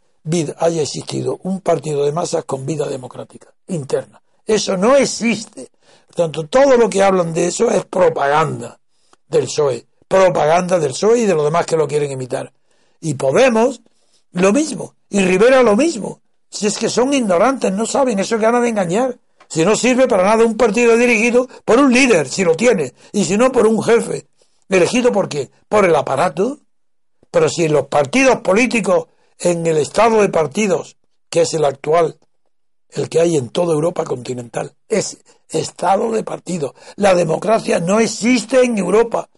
haya existido un partido de masas con vida democrática interna. Eso no existe. Por tanto, todo lo que hablan de eso es propaganda del PSOE, propaganda del PSOE y de los demás que lo quieren imitar. Y Podemos, lo mismo, y Rivera lo mismo. Si es que son ignorantes, no saben, eso ganan de engañar. Si no sirve para nada un partido dirigido por un líder, si lo tiene, y si no por un jefe. ¿Elegido por qué? Por el aparato. Pero si los partidos políticos, en el estado de partidos, que es el actual, el que hay en toda Europa continental, es estado de partidos. La democracia no existe en Europa.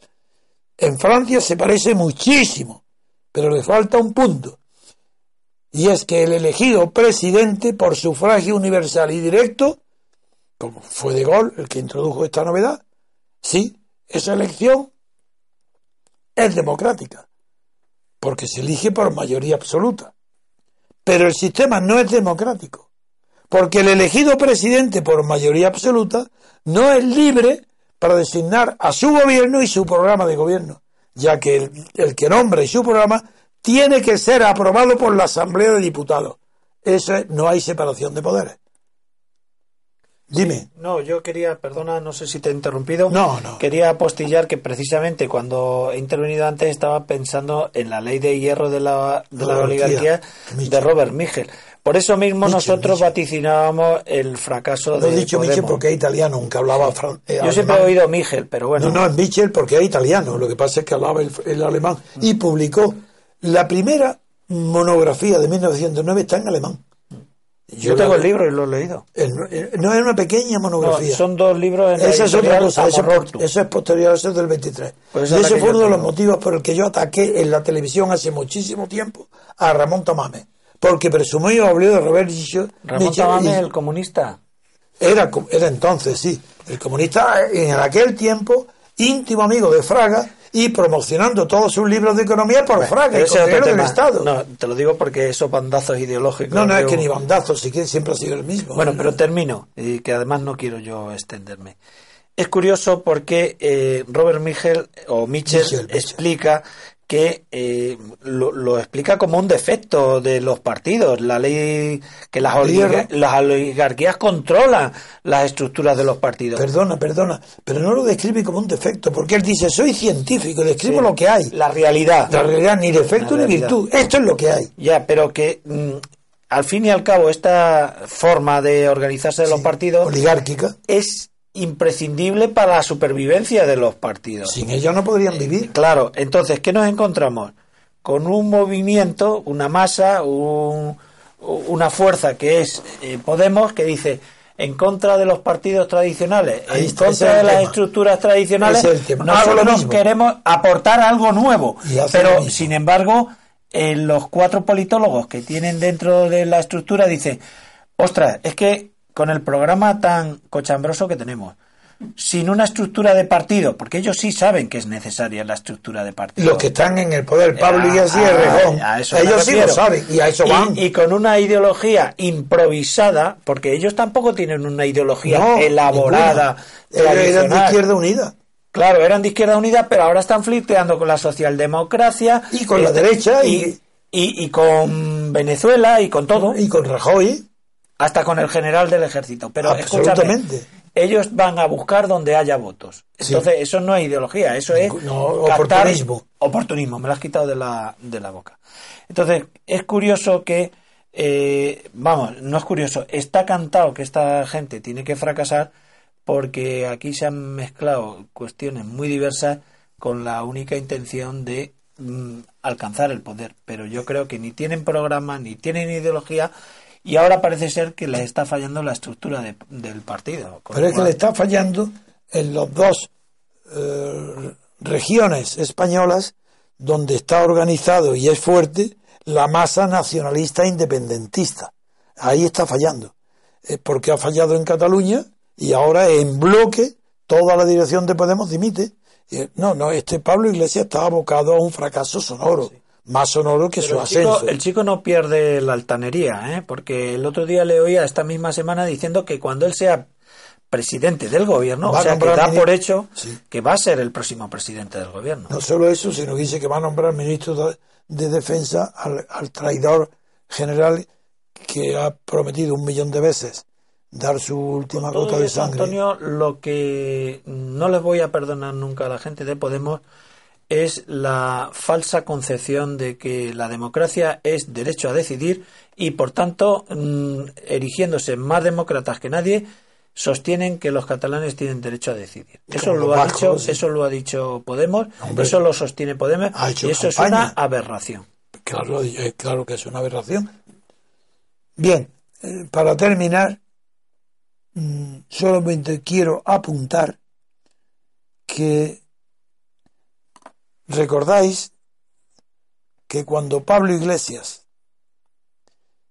En Francia se parece muchísimo, pero le falta un punto. Y es que el elegido presidente por sufragio universal y directo fue De Gaulle el que introdujo esta novedad, sí, esa elección es democrática, porque se elige por mayoría absoluta. Pero el sistema no es democrático, porque el elegido presidente por mayoría absoluta no es libre para designar a su gobierno y su programa de gobierno, ya que el, el que nombra y su programa tiene que ser aprobado por la Asamblea de Diputados. Eso es, no hay separación de poderes. Dime. No, yo quería, perdona, no sé si te he interrumpido. No, no. Quería apostillar que precisamente cuando he intervenido antes estaba pensando en la ley de hierro de la, de la, oligarquía de Robert Miguel. Por eso mismo Michel, nosotros Michel. vaticinábamos el fracaso de he dicho Michel Podemos. porque es italiano, aunque hablaba eh, Yo siempre he oído Miguel, pero bueno. No, no, es Michel porque es italiano. Lo que pasa es que hablaba el, el alemán. Y publicó la primera monografía de 1909 está en alemán. Yo tengo la- el libro y lo he leído. el- el- no es una pequeña No, monografía. son dos libros en Esa es otra cosa, eso, eso es posterior, eso es del 23. Pues y ese fue uno de los motivos por el que yo ataqué en la televisión hace muchísimo tiempo a Ramón Tamame. Porque presumió habló de Robert Michel. Ramón Michel Tamame, y- el comunista. era, era entonces, sí, el comunista en aquel tiempo íntimo amigo de Fraga y promocionando todos sus libros de economía por Fraga, Pero el ese es otro tema. Estado. No, te lo digo porque esos bandazos ideológicos. No, no, es que ni bandazo, sí que siempre ha sido el mismo. Bueno, pero termino, y que además no quiero yo extenderme. Es curioso porque eh, Robert Michel o Michel. explica que eh, lo, lo explica como un defecto de los partidos, la ley que las, oliga- Hierro. las oligarquías controlan las estructuras de los partidos. Perdona, perdona, pero no lo describe como un defecto, porque él dice, soy científico, describo Sí. lo que hay. La realidad. La realidad, ni defecto ni virtud, esto es lo que hay. Ya, pero que mm, al fin y al cabo esta forma de organizarse de los partidos Oligárquica, es imprescindible para la supervivencia de los partidos. sin ella no podrían vivir. Claro, entonces, ¿qué nos encontramos? Con un movimiento, una masa, un- una fuerza que es eh, Podemos, que dice en contra de los partidos tradicionales, Ahí en contra de las tema. estructuras tradicionales, es nosotros queremos aportar algo nuevo. Pero, sin embargo, eh, los cuatro politólogos que tienen dentro de la estructura dicen, ostras, es que con el programa tan cochambroso que tenemos, sin una estructura de partido, porque ellos sí saben que es necesaria la estructura de partido. Los que están en el poder, Pablo Iglesias y ah, Rejón, a eso ellos sí lo saben y a eso Y- van. Y, con una ideología improvisada, porque ellos tampoco tienen una ideología No, elaborada. eran de. Izquierda Unida. Claro, eran de Izquierda Unida, pero ahora están flirteando con la socialdemocracia. Y con la derecha y- y, y- y con Venezuela y con todo. Y con Rajoy, hasta con el general del ejército. Pero escúchame, absolutamente. ellos van a buscar donde haya votos. Sí. Entonces, eso no es ideología, eso es No, oportunismo. Oportunismo, me lo has quitado de la, de la boca. Entonces, es curioso que, eh, vamos, no es curioso, está cantado que esta gente tiene que fracasar porque aquí se han mezclado cuestiones muy diversas con la única intención de mm, alcanzar el poder. Pero yo creo que ni tienen programa, ni tienen ideología y ahora parece ser que les está fallando la estructura de- del partido. Pero es que le está fallando en las dos eh, regiones españolas donde está organizado y es fuerte la masa nacionalista independentista. Ahí está fallando. Porque ha fallado en Cataluña y ahora en bloque toda la dirección de Podemos dimite. Y, No, no, este Pablo Iglesias está abocado a un fracaso sonoro, más sonoro que Pero su el, chico, ascenso. el chico no pierde la altanería, ¿eh? porque el otro día le oía esta misma semana diciendo que cuando él sea presidente del gobierno, Va o a sea, que da por hecho Sí. que va a ser el próximo presidente del gobierno. No solo eso, sino que dice que va a nombrar ministro de, de defensa al, al traidor general que ha prometido un millón de veces dar su última gota de sangre. Antonio, lo que no les voy a perdonar nunca a la gente de Podemos es la falsa concepción de que la democracia es derecho a decidir y por tanto, mm, erigiéndose más demócratas que nadie, sostienen que los catalanes tienen derecho a decidir. Eso Como lo ha vascos, dicho, sí. eso lo ha dicho Podemos, Hombre. eso lo sostiene Podemos y eso campaña. es una aberración. Claro, eh, claro que es una aberración. Bien, eh, para terminar, mm, solamente quiero apuntar que recordáis que cuando Pablo Iglesias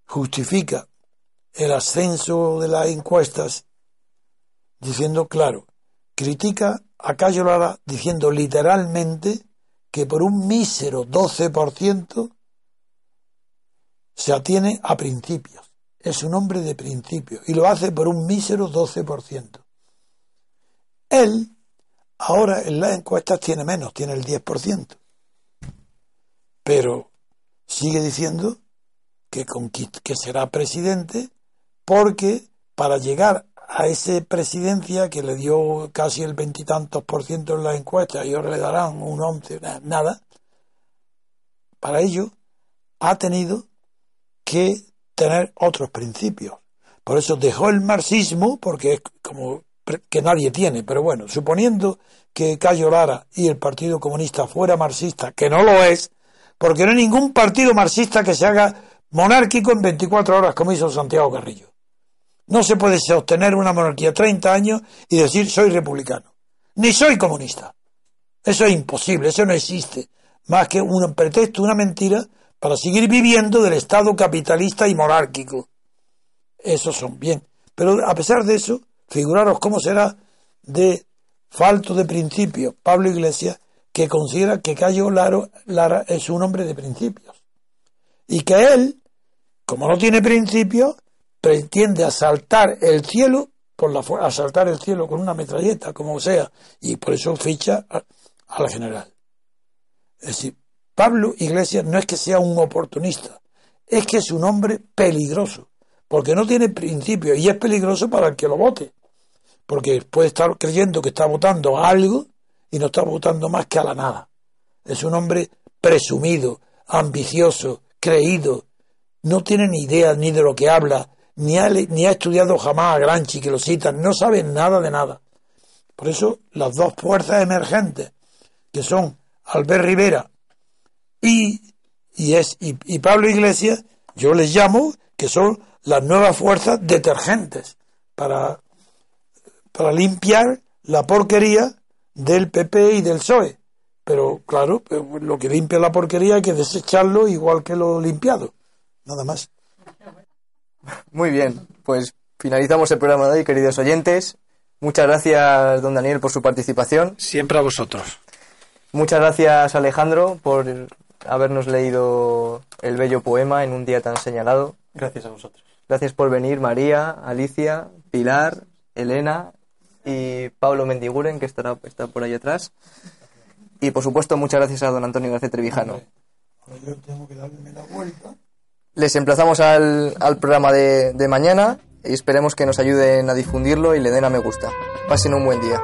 justifica el ascenso de las encuestas diciendo claro, critica a Cayo Lara diciendo literalmente que por un mísero 12% se atiene a principios. Es un hombre de principios y lo hace por un mísero 12%. Él ahora en las encuestas tiene menos, tiene el 10%. Pero sigue diciendo que, que será presidente porque para llegar a esa presidencia que le dio casi el veintitantos por ciento en las encuestas y ahora le darán un once, na- nada, para ello ha tenido que tener otros principios. Por eso dejó el marxismo, porque es como que nadie tiene. Pero bueno, suponiendo que Cayo Lara y el Partido Comunista fuera marxista, que no lo es, porque no hay ningún partido marxista que se haga monárquico en 24 horas como hizo Santiago Carrillo. No se puede sostener una monarquía 30 años y decir soy republicano, ni soy comunista. Eso es imposible, eso no existe. Más que un pretexto, una mentira para seguir viviendo del Estado capitalista y monárquico. Esos son bien. Pero a pesar de eso, figuraros cómo será de falto de principios Pablo Iglesias, que considera que Cayo Laro- Lara es un hombre de principios. Y que él, como no tiene principios, pretende asaltar el cielo la asaltar el cielo con una metralleta, como sea, y por eso ficha a- al general. Es decir, Pablo Iglesias no es que sea un oportunista, es que es un hombre peligroso, porque no tiene principios y es peligroso para el que lo vote, porque puede estar creyendo que está votando a algo y no está votando más que a la nada. Es un hombre presumido, ambicioso, creído, no tiene ni idea ni de lo que habla, ni ha, ni ha estudiado jamás a Granchi, que lo citan, no sabe nada de nada. Por eso las dos fuerzas emergentes, que son Albert Rivera y, y, es, y, y Pablo Iglesias, yo les llamo que son las nuevas fuerzas detergentes para, para limpiar la porquería del PP y del PSOE. Pero claro, lo que limpia la porquería hay que desecharlo igual que lo limpiado. Nada más. Muy bien, pues finalizamos el programa de hoy, queridos oyentes. Muchas gracias, don Daniel, por su participación. Siempre a vosotros. Muchas gracias, Alejandro, por habernos leído el bello poema en un día tan señalado. Gracias a vosotros. Gracias por venir, María, Alicia, Pilar, Elena y Pablo Mendiguren, que estará está por ahí atrás. Y por supuesto, muchas gracias a don Antonio García Trevijano. Yo tengo que darme la vuelta. Les emplazamos al, al programa de, de mañana y esperemos que nos ayuden a difundirlo y le den a me gusta. Pasen un buen día.